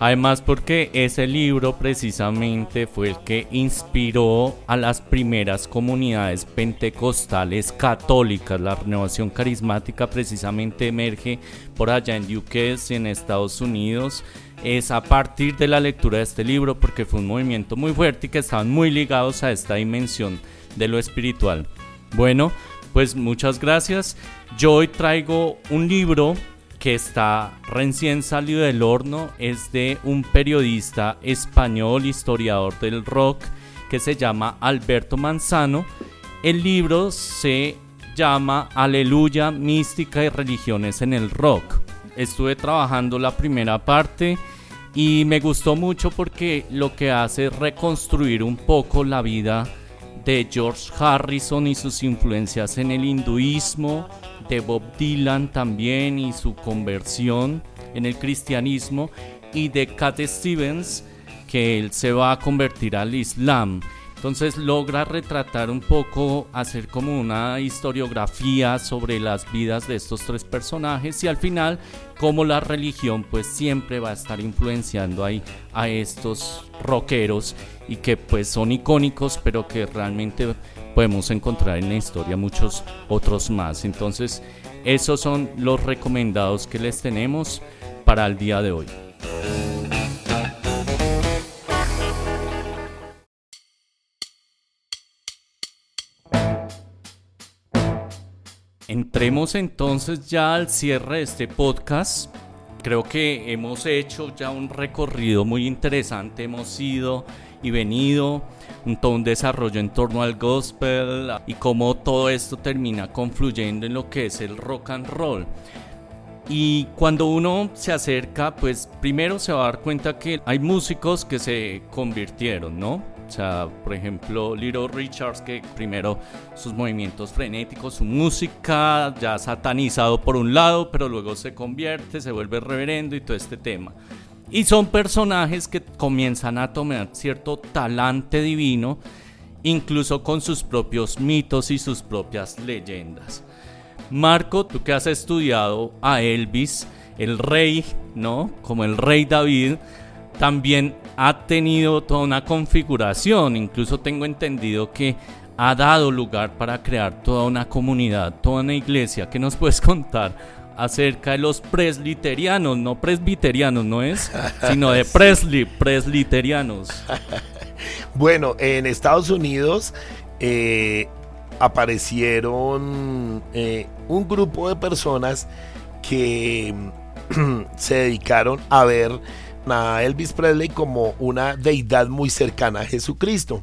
Además porque ese libro precisamente fue el que inspiró a las primeras comunidades pentecostales católicas. La renovación carismática precisamente emerge por allá en UK, en Estados Unidos es a partir de la lectura de este libro porque fue un movimiento muy fuerte y que estaban muy ligados a esta dimensión de lo espiritual. Bueno, pues muchas gracias. Yo hoy traigo un libro que está recién salido del horno, es de un periodista español, historiador del rock, que se llama Alberto Manzano. El libro se llama Aleluya, Mística y Religiones en el Rock. Estuve trabajando la primera parte y me gustó mucho porque lo que hace es reconstruir un poco la vida de George Harrison y sus influencias en el hinduismo, de Bob Dylan también y su conversión en el cristianismo, y de Cat Stevens, que él se va a convertir al Islam. Entonces logra retratar un poco, hacer como una historiografía sobre las vidas de estos tres personajes y al final cómo la religión pues siempre va a estar influenciando ahí a estos rockeros y que pues son icónicos pero que realmente podemos encontrar en la historia muchos otros más. Entonces esos son los recomendados que les tenemos para el día de hoy. Entremos entonces ya al cierre de este podcast. Creo que hemos hecho ya un recorrido muy interesante. Hemos ido y venido, un, todo un desarrollo en torno al gospel y cómo todo esto termina confluyendo en lo que es el rock and roll. Y cuando uno se acerca, pues primero se va a dar cuenta que hay músicos que se convirtieron, ¿no? O sea, por ejemplo, Little Richards, que primero sus movimientos frenéticos, su música ya satanizado por un lado, pero luego se convierte, se vuelve reverendo y todo este tema. Y son personajes que comienzan a tomar cierto talante divino, incluso con sus propios mitos y sus propias leyendas. Marco, tú que has estudiado a Elvis, el rey, ¿no? Como el rey David, también ha tenido toda una configuración, incluso tengo entendido que ha dado lugar para crear toda una comunidad, toda una iglesia. ¿Qué nos puedes contar acerca de los presliterianos, no presbiterianos, no es, sino de Presley, presliterianos? bueno, en Estados Unidos eh, aparecieron eh, un grupo de personas que se dedicaron a ver a Elvis Presley como una deidad muy cercana a Jesucristo.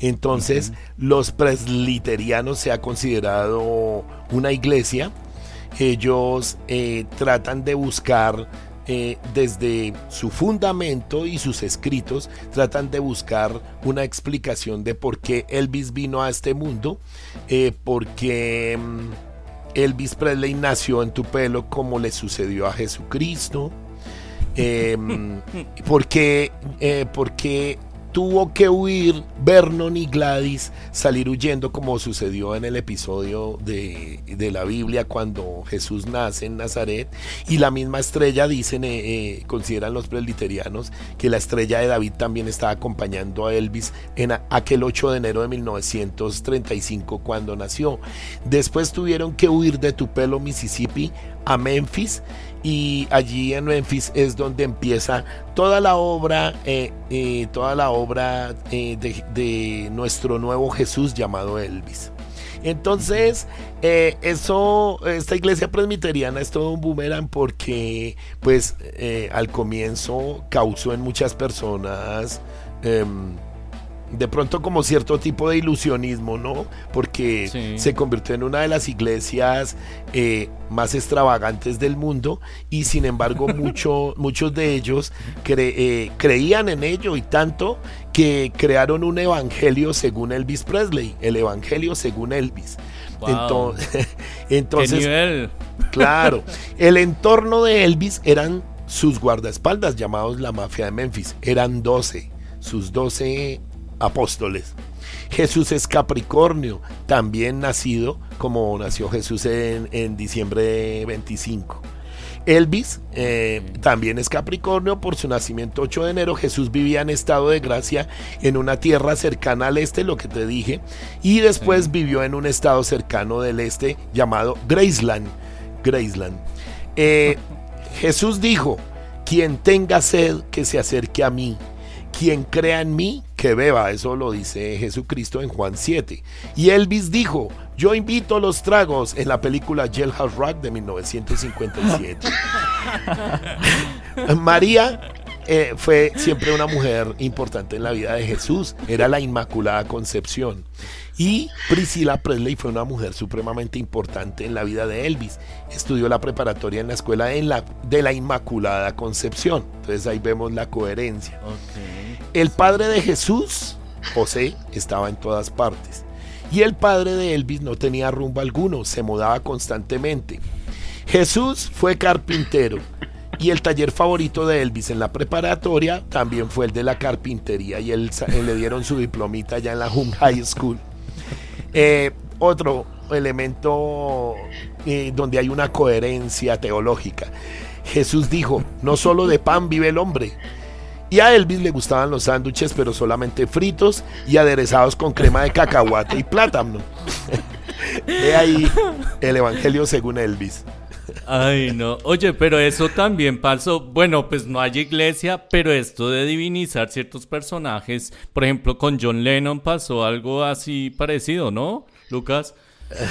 Entonces, los presliterianos se ha considerado una iglesia. Ellos eh, tratan de buscar eh, desde su fundamento y sus escritos, tratan de buscar una explicación de por qué Elvis vino a este mundo, eh, porque mm, Elvis Presley nació en tu pelo como le sucedió a Jesucristo. Em, porque, eh, porque tuvo que huir Vernon y Gladys, salir huyendo como sucedió en el episodio de, la Biblia cuando Jesús nace en Nazaret. Y la misma estrella, dicen, eh, eh, consideran los presbiterianos, que la estrella de David también estaba acompañando a Elvis en aquel 8 de enero de 1935 cuando nació. Después tuvieron que huir de Tupelo, Mississippi, a Memphis y allí en Memphis es donde empieza toda la obra, eh, eh, toda la obra eh, de, nuestro nuevo Jesús llamado Elvis. Entonces, eso, esta iglesia presbiteriana es todo un boomerang porque, pues, al comienzo causó en muchas personas... De pronto como cierto tipo de ilusionismo, ¿no? Porque se convirtió en una de las iglesias eh, más extravagantes del mundo y sin embargo mucho, muchos de ellos eh, creían en ello y tanto que crearon un evangelio según Elvis Presley, el evangelio según Elvis. Entonces, entonces claro, el entorno de Elvis eran sus guardaespaldas llamados la mafia de Memphis, eran 12, sus 12 apóstoles. Jesús es Capricornio, también nacido como nació Jesús en, diciembre 25. Elvis eh, también es Capricornio por su nacimiento 8 de enero. Jesús vivía en estado de gracia en una tierra cercana al este, lo que te dije, y después vivió en un estado cercano del este llamado Graceland. Graceland. Eh, Jesús dijo, quien tenga sed, que se acerque a mí. Quien crea en mí, que beba. Eso lo dice Jesucristo en Juan 7. Y Elvis dijo, yo invito los tragos en la película Jailhouse Rock de 1957. María eh, fue siempre una mujer importante en la vida de Jesús. Era la Inmaculada Concepción. Y Priscilla Presley fue una mujer supremamente importante en la vida de Elvis. Estudió la preparatoria en la escuela de la Inmaculada Concepción. Entonces ahí vemos la coherencia. El padre de Jesús, José, estaba en todas partes. Y el padre de Elvis no tenía rumbo alguno, se mudaba constantemente. Jesús fue carpintero. Y el taller favorito de Elvis en la preparatoria también fue el de la carpintería. Y él, le dieron su diplomita ya en la Home High School. Eh, otro elemento eh, donde hay una coherencia teológica. Jesús dijo, no solo de pan vive el hombre. Y a Elvis le gustaban los sándwiches, pero solamente fritos y aderezados con crema de cacahuate y plátano. He ahí el Evangelio según Elvis. Ay, no. Oye, pero eso también pasó. Bueno, pues no hay iglesia, pero esto de divinizar ciertos personajes, por ejemplo, con John Lennon pasó algo así parecido, ¿no, Lucas?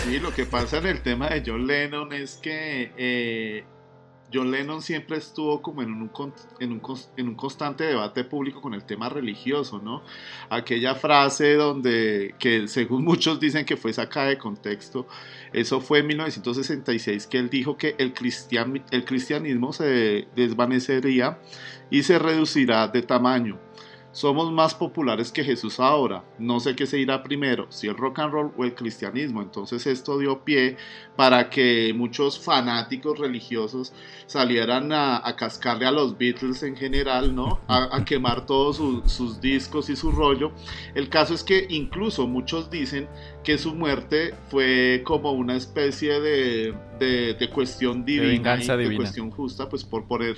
Sí, lo que pasa en el tema de John Lennon es que eh, John Lennon siempre estuvo como en un, en, un, en un, constante debate público con el tema religioso, ¿no? Aquella frase donde, que según muchos dicen que fue sacada de contexto, eso fue en 1966 que él dijo que el, cristian, el cristianismo se desvanecería y se reducirá de tamaño. Somos más populares que Jesús ahora. No sé qué se irá primero, si el rock and roll o el cristianismo. Entonces esto dio pie para que muchos fanáticos religiosos salieran a, cascarle a los Beatles en general, ¿no? A, quemar todos sus discos y su rollo. El caso es que incluso muchos dicen que su muerte fue como una especie de, de, cuestión divina, de, de cuestión justa, pues por poner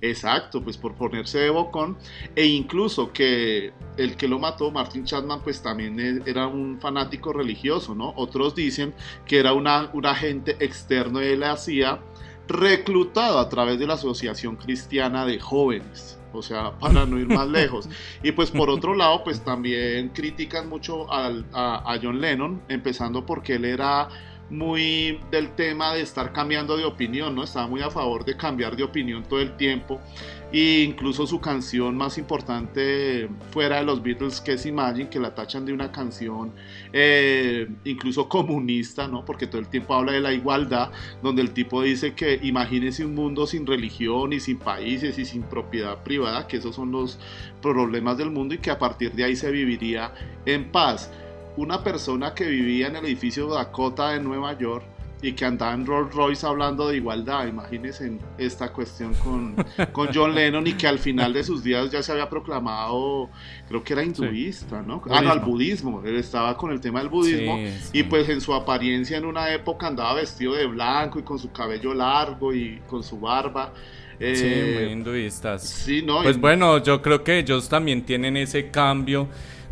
Exacto, pues por ponerse de bocón. E incluso que el que lo mató, Martin Chapman, pues también e, era un fanático religioso, ¿no? Otros dicen que era una, un agente externo de la CIA reclutado a través de la Asociación Cristiana de Jóvenes. O sea, para no ir más lejos. Y pues por otro lado, pues también critican mucho a, a John Lennon, empezando porque él era muy del tema de estar cambiando de opinión, ¿no? Estaba muy a favor de cambiar de opinión todo el tiempo. E incluso su canción más importante fuera de los Beatles, que es Imagine, que la tachan de una canción eh, incluso comunista, ¿no? Porque todo el tiempo habla de la igualdad, donde el tipo dice que imagínese un mundo sin religión y sin países y sin propiedad privada, que esos son los problemas del mundo y que a partir de ahí se viviría en paz una persona que vivía en el edificio Dakota de Nueva York y que andaba en Rolls Royce hablando de igualdad. Imagínense esta cuestión con, con John Lennon y que al final de sus días ya se había proclamado, creo que era hinduista, ¿no? Ah, no, al budismo. Él estaba con el tema del budismo y pues en su apariencia en una época andaba vestido de blanco y con su cabello largo y con su barba. sí, muy eh, hinduistas. Sí, no. Pues bueno, yo creo que ellos también tienen ese cambio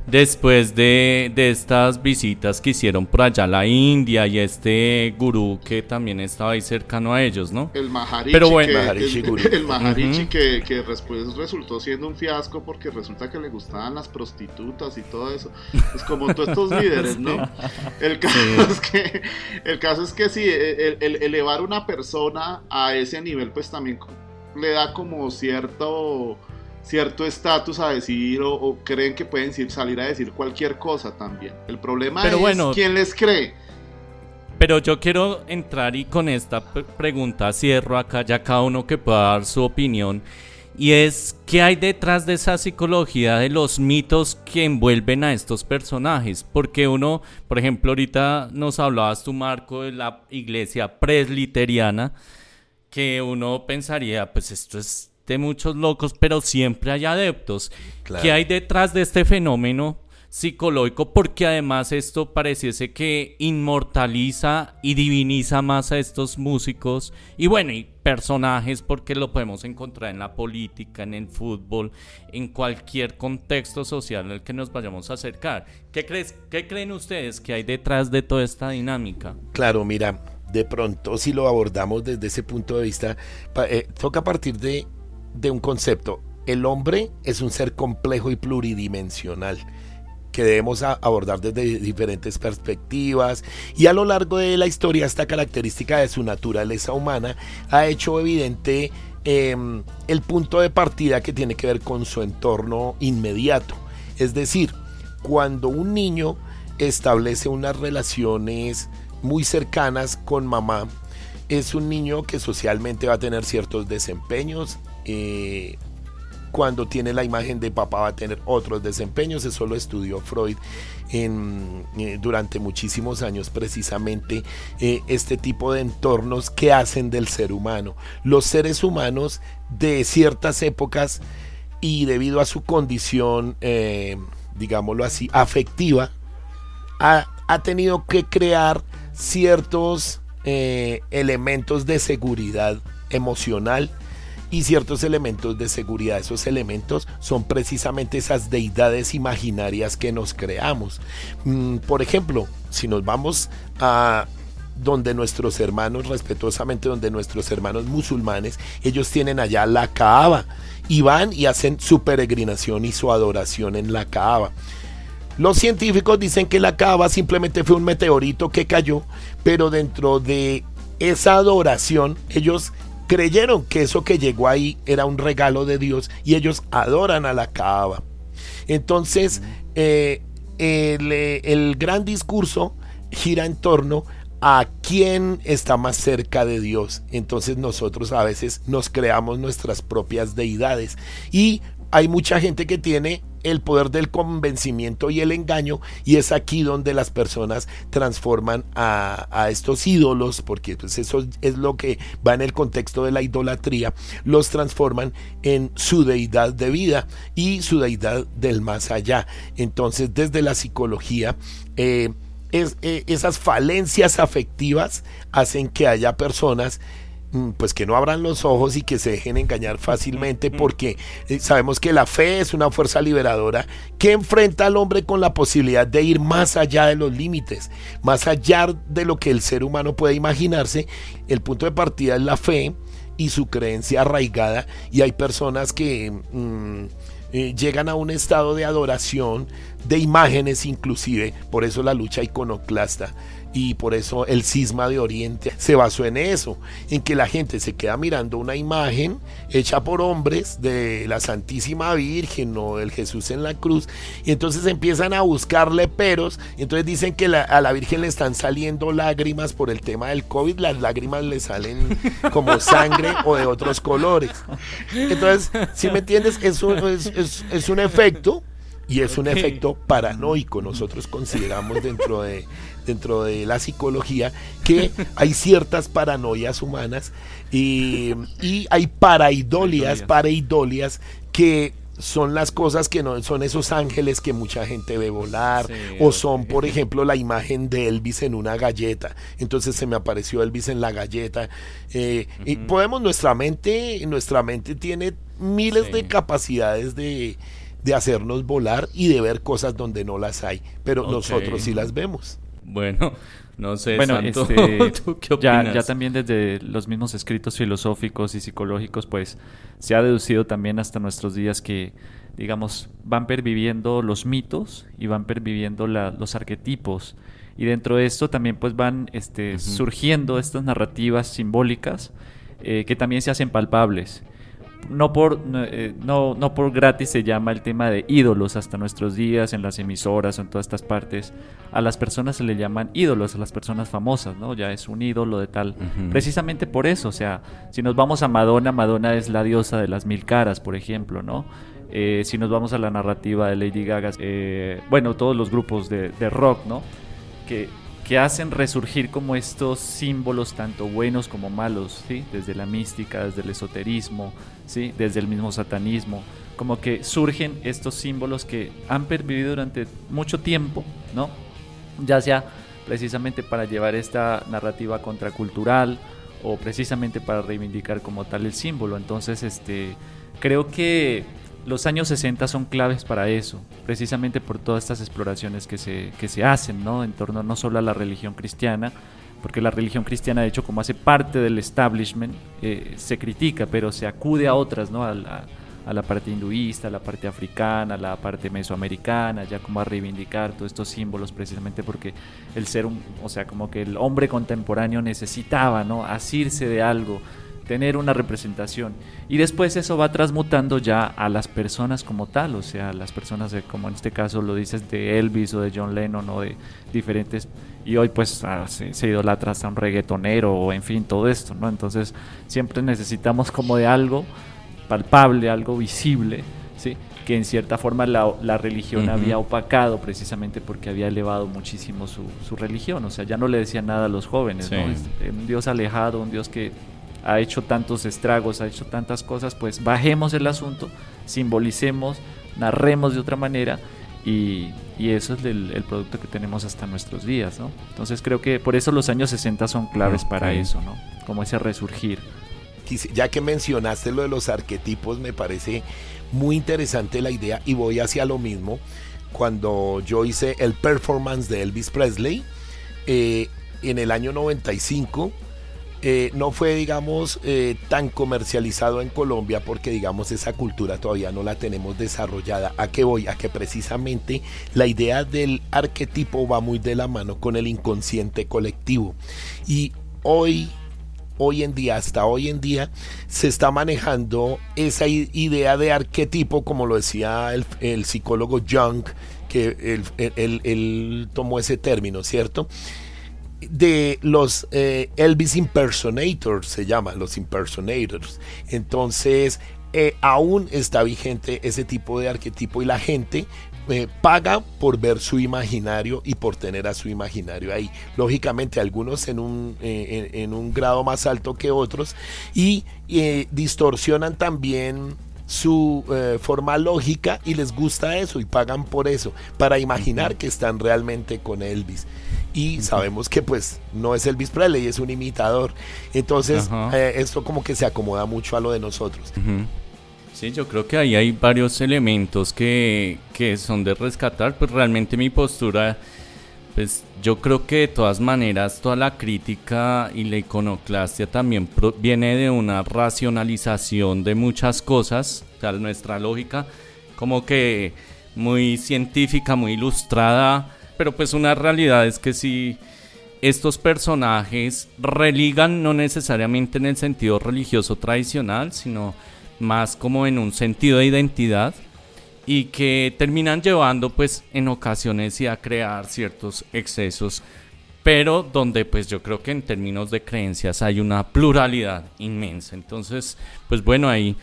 después de, de, estas visitas que hicieron por allá a la India y este gurú que también estaba ahí cercano a ellos, ¿no? El Maharishi, Pero bueno, que, Maharishi el, el Maharishi que, que después resultó siendo un fiasco porque resulta que le gustaban las prostitutas y todo eso. Es como todos estos líderes, ¿no? El caso, es que, el caso es que sí, el, el- elevar una persona a ese nivel pues también le da como cierto cierto estatus a decir o, o creen que pueden salir a decir cualquier cosa también. El problema Pero es bueno. quién les cree. Pero yo quiero entrar y con esta pregunta cierro acá ya cada uno que pueda dar su opinión. Y es, ¿qué hay detrás de esa psicología de los mitos que envuelven a estos personajes? Porque uno, por ejemplo, ahorita nos hablabas tú, Marco, de la iglesia presliteriana, que uno pensaría, pues esto es de muchos locos, pero siempre hay adeptos. Claro. ¿Qué hay detrás de este fenómeno psicológico? Porque además esto pareciese que inmortaliza y diviniza más a estos músicos y bueno, y personajes porque lo podemos encontrar en la política, en el fútbol, en cualquier contexto social al que nos vayamos a acercar. ¿Qué, crees, qué creen ustedes que hay detrás de toda esta dinámica? Claro, mira, de pronto si lo abordamos desde ese punto de vista, eh, toca partir de, de un concepto. El hombre es un ser complejo y pluridimensional que debemos abordar desde diferentes perspectivas y a lo largo de la historia esta característica de su naturaleza humana ha hecho evidente em, el punto de partida que tiene que ver con su entorno inmediato. Es decir, cuando un niño establece unas relaciones muy cercanas con mamá, es un niño que socialmente va a tener ciertos desempeños. Eh, cuando tiene la imagen de papá va a tener otros desempeños. Eso lo estudió Freud eh, durante muchísimos años precisamente eh, este tipo de entornos que hacen del ser humano. Los seres humanos de ciertas épocas y debido a su condición, digámoslo así, afectiva, ha, ha tenido que crear ciertos elementos de seguridad emocional y ciertos elementos de seguridad. Esos elementos son precisamente esas deidades imaginarias que nos creamos. Mm, por ejemplo, si nos vamos a donde nuestros hermanos, respetuosamente, donde nuestros hermanos musulmanes, ellos tienen allá la Kaaba y van y hacen su peregrinación y su adoración en la Kaaba. Los científicos dicen que la Kaaba simplemente fue un meteorito que cayó, pero dentro de esa adoración ellos creyeron que eso que llegó ahí era un regalo de Dios y ellos adoran a la Kaaba. Entonces, eh, eh, el gran discurso gira en torno a quién está más cerca de Dios. Entonces nosotros a veces nos creamos nuestras propias deidades y hay mucha gente que tiene el poder del convencimiento y el engaño y es aquí donde las personas transforman a, estos ídolos porque pues eso es lo que va en el contexto de la idolatría los transforman en su deidad de vida y su deidad del más allá. Entonces desde la psicología eh, eh, esas falencias afectivas hacen que haya personas pues que no abran los ojos y que se dejen engañar fácilmente porque eh, sabemos que la fe es una fuerza liberadora que enfrenta al hombre con la posibilidad de ir más allá de los límites, más allá de lo que el ser humano puede imaginarse. El punto de partida es la fe y su creencia arraigada y hay personas que mm, eh, llegan a un estado de adoración, de imágenes inclusive, por eso la lucha iconoclasta y por eso el cisma de Oriente se basó en eso, en que la gente se queda mirando una imagen hecha por hombres de la Santísima Virgen o del Jesús en la cruz, y entonces empiezan a buscarle peros, y entonces dicen que la- a la Virgen le están saliendo lágrimas por el tema del COVID, las lágrimas le salen como sangre o de otros colores. Entonces, si me entiendes, es un, es, es- es un efecto y es un efecto paranoico. Nosotros consideramos dentro de, dentro de la psicología que hay ciertas paranoias humanas y, y hay paraidolias, Idolias. paraidolias que son las cosas que no son esos ángeles que mucha gente ve volar Sí, o son por ejemplo la imagen de Elvis en una galleta entonces se me apareció Elvis en la galleta eh, y podemos nuestra mente nuestra mente tiene miles Sí. de capacidades de de hacernos volar y de ver cosas donde no las hay, pero nosotros sí las vemos. Bueno, no sé, bueno, Santo, este, ¿tú qué ya, opinas? ya también desde los mismos escritos filosóficos y psicológicos, pues se ha deducido también hasta nuestros días que, digamos, van perviviendo los mitos y van perviviendo la- los arquetipos. Y dentro de esto también pues van este, surgiendo estas narrativas simbólicas eh, que también se hacen palpables. No por, no, eh, no, no por gratis se llama el tema de ídolos hasta nuestros días en las emisoras o en todas estas partes. A las personas se le llaman ídolos, a las personas famosas, ¿no? Ya es un ídolo de tal. Precisamente por eso, o sea, si nos vamos a Madonna, Madonna es la diosa de las mil caras, por ejemplo, ¿no? Eh, si nos vamos a la narrativa de Lady Gaga, eh, bueno, todos los grupos de, de rock, ¿no? Que, que hacen resurgir como estos símbolos tanto buenos como malos, ¿sí? Desde la mística, desde el esoterismo, ¿sí? Desde el mismo satanismo, como que surgen estos símbolos que han pervivido durante mucho tiempo, ¿no? Ya sea precisamente para llevar esta narrativa contracultural o precisamente para reivindicar como tal el símbolo. Entonces, este, creo que los años 60 son claves para eso, precisamente por todas estas exploraciones que se, que se hacen, ¿no? En torno no solo a la religión cristiana, porque la religión cristiana, de hecho, como hace parte del establishment, eh, se critica, pero se acude a otras, ¿no? A la, a la parte hinduista, a la parte africana, a la parte mesoamericana, ya como a reivindicar todos estos símbolos, precisamente porque el ser, o sea, como que el hombre contemporáneo necesitaba, ¿no? Asirse de algo, tener una representación. Y después eso va transmutando ya a las personas como tal, o sea, las personas de, como en este caso lo dices de Elvis o de John Lennon o de diferentes y hoy pues ah, se, se idolatra hasta un reggaetonero o en fin todo esto, ¿no? Entonces siempre necesitamos como de algo palpable, algo visible, ¿sí? que en cierta forma la, la religión había opacado precisamente porque había elevado muchísimo su, su religión, o sea, ya no le decía nada a los jóvenes, Sí. ¿no? Un Dios alejado, un Dios que ha hecho tantos estragos, ha hecho tantas cosas, pues bajemos el asunto, simbolicemos, narremos de otra manera y, y eso es el, el producto que tenemos hasta nuestros días, ¿no? Entonces creo que por eso los años 60 son claves para Ok. eso, ¿no? Como ese resurgir. Ya que mencionaste lo de los arquetipos, me parece muy interesante la idea y voy hacia lo mismo. Cuando yo hice el performance de Elvis Presley eh, en el año 95, eh, no fue, digamos, eh, tan comercializado en Colombia porque, digamos, esa cultura todavía no la tenemos desarrollada. ¿A qué voy? A que precisamente la idea del arquetipo va muy de la mano con el inconsciente colectivo. Y hoy hoy en día, hasta hoy en día, se está manejando esa idea de arquetipo, como lo decía el, el psicólogo Jung, que él tomó ese término, ¿cierto? De los eh, Elvis impersonators, se llama, los impersonators. Entonces, eh, aún está vigente ese tipo de arquetipo y la gente eh, paga por ver su imaginario y por tener a su imaginario ahí. Lógicamente, algunos en un, eh, en, en un grado más alto que otros y eh, distorsionan también su forma lógica y les gusta eso y pagan por eso, para imaginar que están realmente con Elvis. Y sabemos que pues no es Elvis Presley, es un imitador. Entonces, eh, esto como que se acomoda mucho a lo de nosotros. Ujú. Sí, yo creo que ahí hay varios elementos que, que son de rescatar, pues realmente mi postura, pues yo creo que de todas maneras toda la crítica y la iconoclastia también pro- viene de una racionalización de muchas cosas, o sea, nuestra lógica como que muy científica, muy ilustrada, pero pues una realidad es que si estos personajes religan no necesariamente en el sentido religioso tradicional, sino más como en un sentido de identidad y que terminan llevando pues en ocasiones sí a crear ciertos excesos, pero donde pues yo creo que en términos de creencias hay una pluralidad inmensa. Entonces, pues bueno, ahí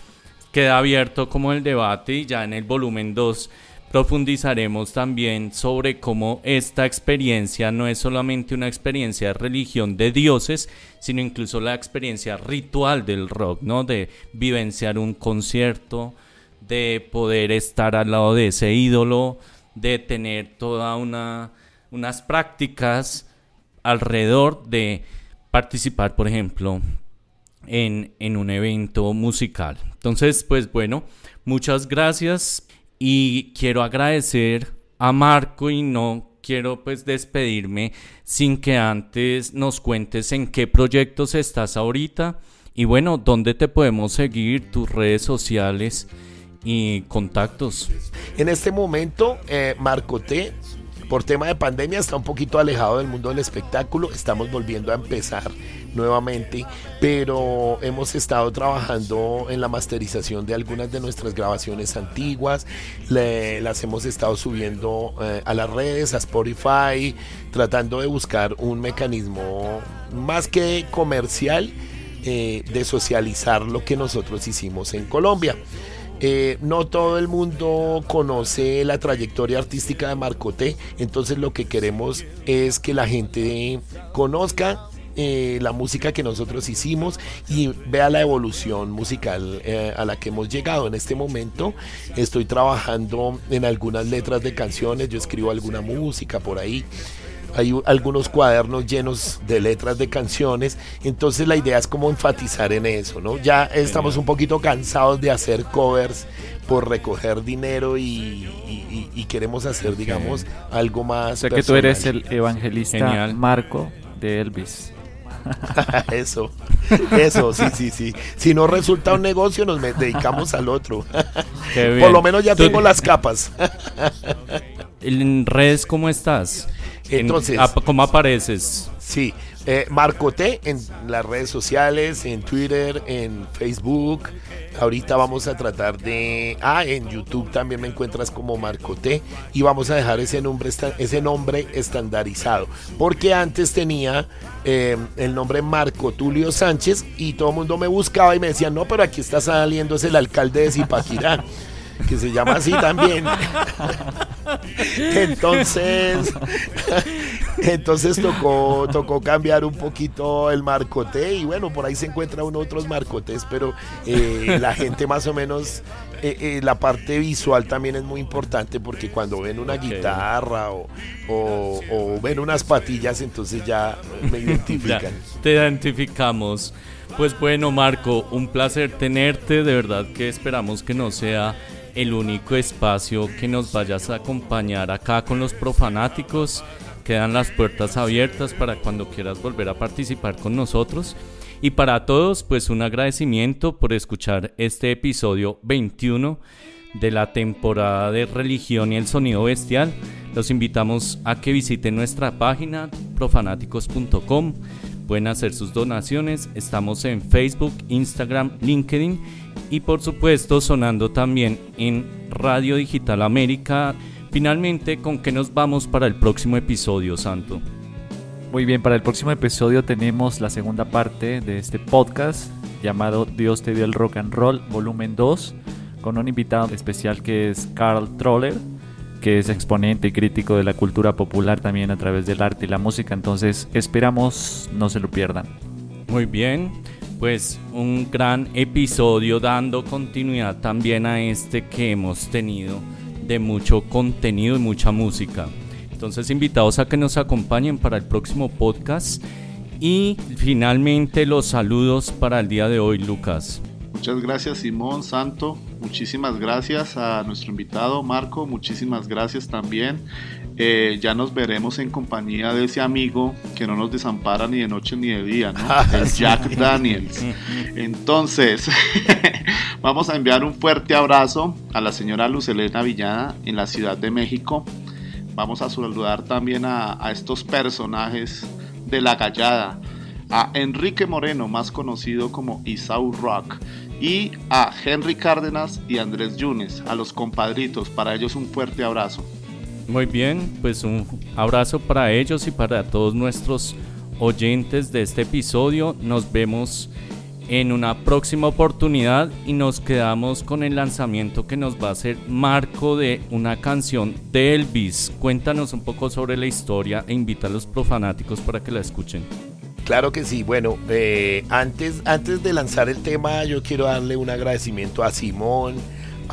queda abierto como el debate y ya en el volumen 2 profundizaremos también sobre cómo esta experiencia no es solamente una experiencia de religión de dioses, sino incluso la experiencia ritual del rock, ¿no? De vivenciar un concierto, de poder estar al lado de ese ídolo, de tener toda una unas prácticas alrededor de participar, por ejemplo, en, en un evento musical. Entonces, pues bueno, muchas gracias. Y quiero agradecer a Marco y no quiero pues despedirme sin que antes nos cuentes en qué proyectos estás ahorita y bueno, dónde te podemos seguir, tus redes sociales y contactos. En este momento, eh, Marco T por tema de pandemia está un poquito alejado del mundo del espectáculo, estamos volviendo a empezar nuevamente, pero hemos estado trabajando en la masterización de algunas de nuestras grabaciones antiguas, las hemos estado subiendo eh, a las redes, a Spotify, tratando de buscar un mecanismo más que comercial eh, de socializar lo que nosotros hicimos en Colombia. Eh, no todo el mundo conoce la trayectoria artística de Marco T, entonces lo que queremos es que la gente conozca eh, la música que nosotros hicimos y vea la evolución musical eh, a la que hemos llegado. En este momento estoy trabajando en algunas letras de canciones, yo escribo alguna música por ahí hay algunos cuadernos llenos de letras de canciones, entonces la idea es como enfatizar en eso, ¿no? Ya estamos un poquito cansados de hacer covers por recoger dinero y, queremos hacer, digamos, algo más. O sea que tú eres el evangelista Marco de Elvis. eso, eso, sí, sí, sí. Si no resulta un negocio, nos dedicamos al otro. Por lo menos ya tengo las capas. ¿En redes cómo estás? Entonces, ¿cómo apareces? Sí, eh, Marco T en las redes sociales, en Twitter, en Facebook. Ahorita vamos a tratar de. Ah, en YouTube también me encuentras como Marco T. Y vamos a dejar ese nombre, ese nombre estandarizado. Porque antes tenía eh, el nombre Marco Tulio Sánchez y todo el mundo me buscaba y me decía, no, pero aquí está saliendo, es el alcalde de Zipaquirá que se llama así también. entonces, entonces tocó, tocó cambiar un poquito el marcote y bueno, por ahí se encuentra uno otros marcotes, pero eh, la gente más o menos, eh, eh, la parte visual también es muy importante porque cuando ven una guitarra o, o, ven unas patillas, entonces ya me identifican. te identificamos. Pues bueno, Marco, un placer tenerte. De verdad que esperamos que no sea el único espacio que nos vayas a acompañar acá con los profanáticos. Quedan las puertas abiertas para cuando quieras volver a participar con nosotros. Y para todos, pues un agradecimiento por escuchar este episodio 21 de la temporada de Religión y el Sonido Bestial. Los invitamos a que visiten nuestra página profanáticos.com. Pueden hacer sus donaciones. Estamos en Facebook, Instagram, LinkedIn y por supuesto sonando también en Radio Digital América. Finalmente, ¿con qué nos vamos para el próximo episodio, Santo? Muy bien, para el próximo episodio tenemos la segunda parte de este podcast llamado Dios te dio el rock and roll, volumen 2, con un invitado especial que es Carl Troller, que es exponente y crítico de la cultura popular también a través del arte y la música. Entonces, esperamos no se lo pierdan. Muy bien pues un gran episodio dando continuidad también a este que hemos tenido de mucho contenido y mucha música. Entonces invitados a que nos acompañen para el próximo podcast y finalmente los saludos para el día de hoy, Lucas. Muchas gracias Simón Santo, muchísimas gracias a nuestro invitado Marco, muchísimas gracias también eh, ya nos veremos en compañía de ese amigo que no nos desampara ni de noche ni de día, ¿no? Ah, el Jack Daniels. Entonces, vamos a enviar un fuerte abrazo a la señora Lucelena Villada en la Ciudad de México. Vamos a saludar también a, a estos personajes de la gallada, a Enrique Moreno, más conocido como Isau Rock, y a Henry Cárdenas y Andrés Yunes, a los compadritos. Para ellos un fuerte abrazo. Muy bien, pues un abrazo para ellos y para todos nuestros oyentes de este episodio. Nos vemos en una próxima oportunidad y nos quedamos con el lanzamiento que nos va a hacer Marco de una canción de Elvis. Cuéntanos un poco sobre la historia e invita a los profanáticos para que la escuchen. Claro que sí. Bueno, eh, antes, antes de lanzar el tema, yo quiero darle un agradecimiento a Simón,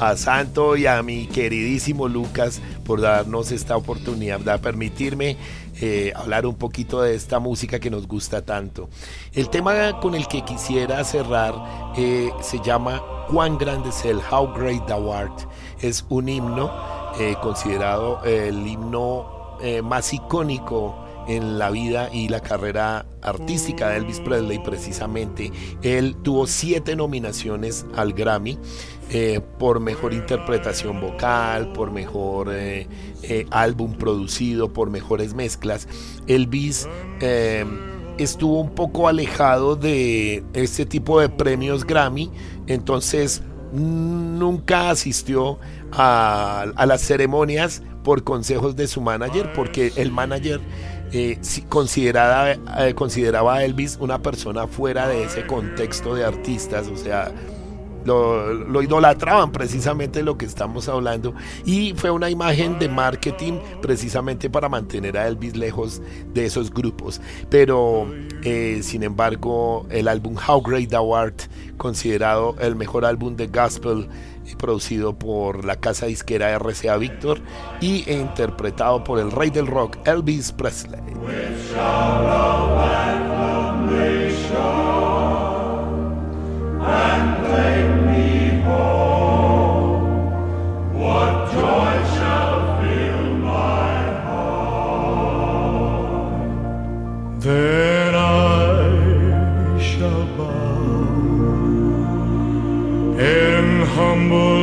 a Santo y a mi queridísimo Lucas por darnos esta oportunidad, de permitirme eh, hablar un poquito de esta música que nos gusta tanto. El tema con el que quisiera cerrar eh, se llama cuán grande es el How Great Thou Art. Es un himno eh, considerado el himno más icónico en la vida y la carrera artística de Elvis Presley precisamente. Él tuvo siete nominaciones al Grammy eh, por mejor interpretación vocal, por mejor álbum producido, por mejores mezclas. Elvis estuvo un poco alejado de este tipo de premios Grammy, entonces nunca asistió a, las ceremonias por consejos de su manager, porque el manager eh, consideraba, eh, consideraba a Elvis una persona fuera de ese contexto de artistas, o sea, lo, idolatraban precisamente lo que estamos hablando y fue una imagen de marketing precisamente para mantener a Elvis lejos de esos grupos. Pero eh, sin embargo el álbum How Great Thou Art considerado el mejor álbum de gospel producido por la casa disquera RCA Victor y interpretado por el rey del rock Elvis Presley humble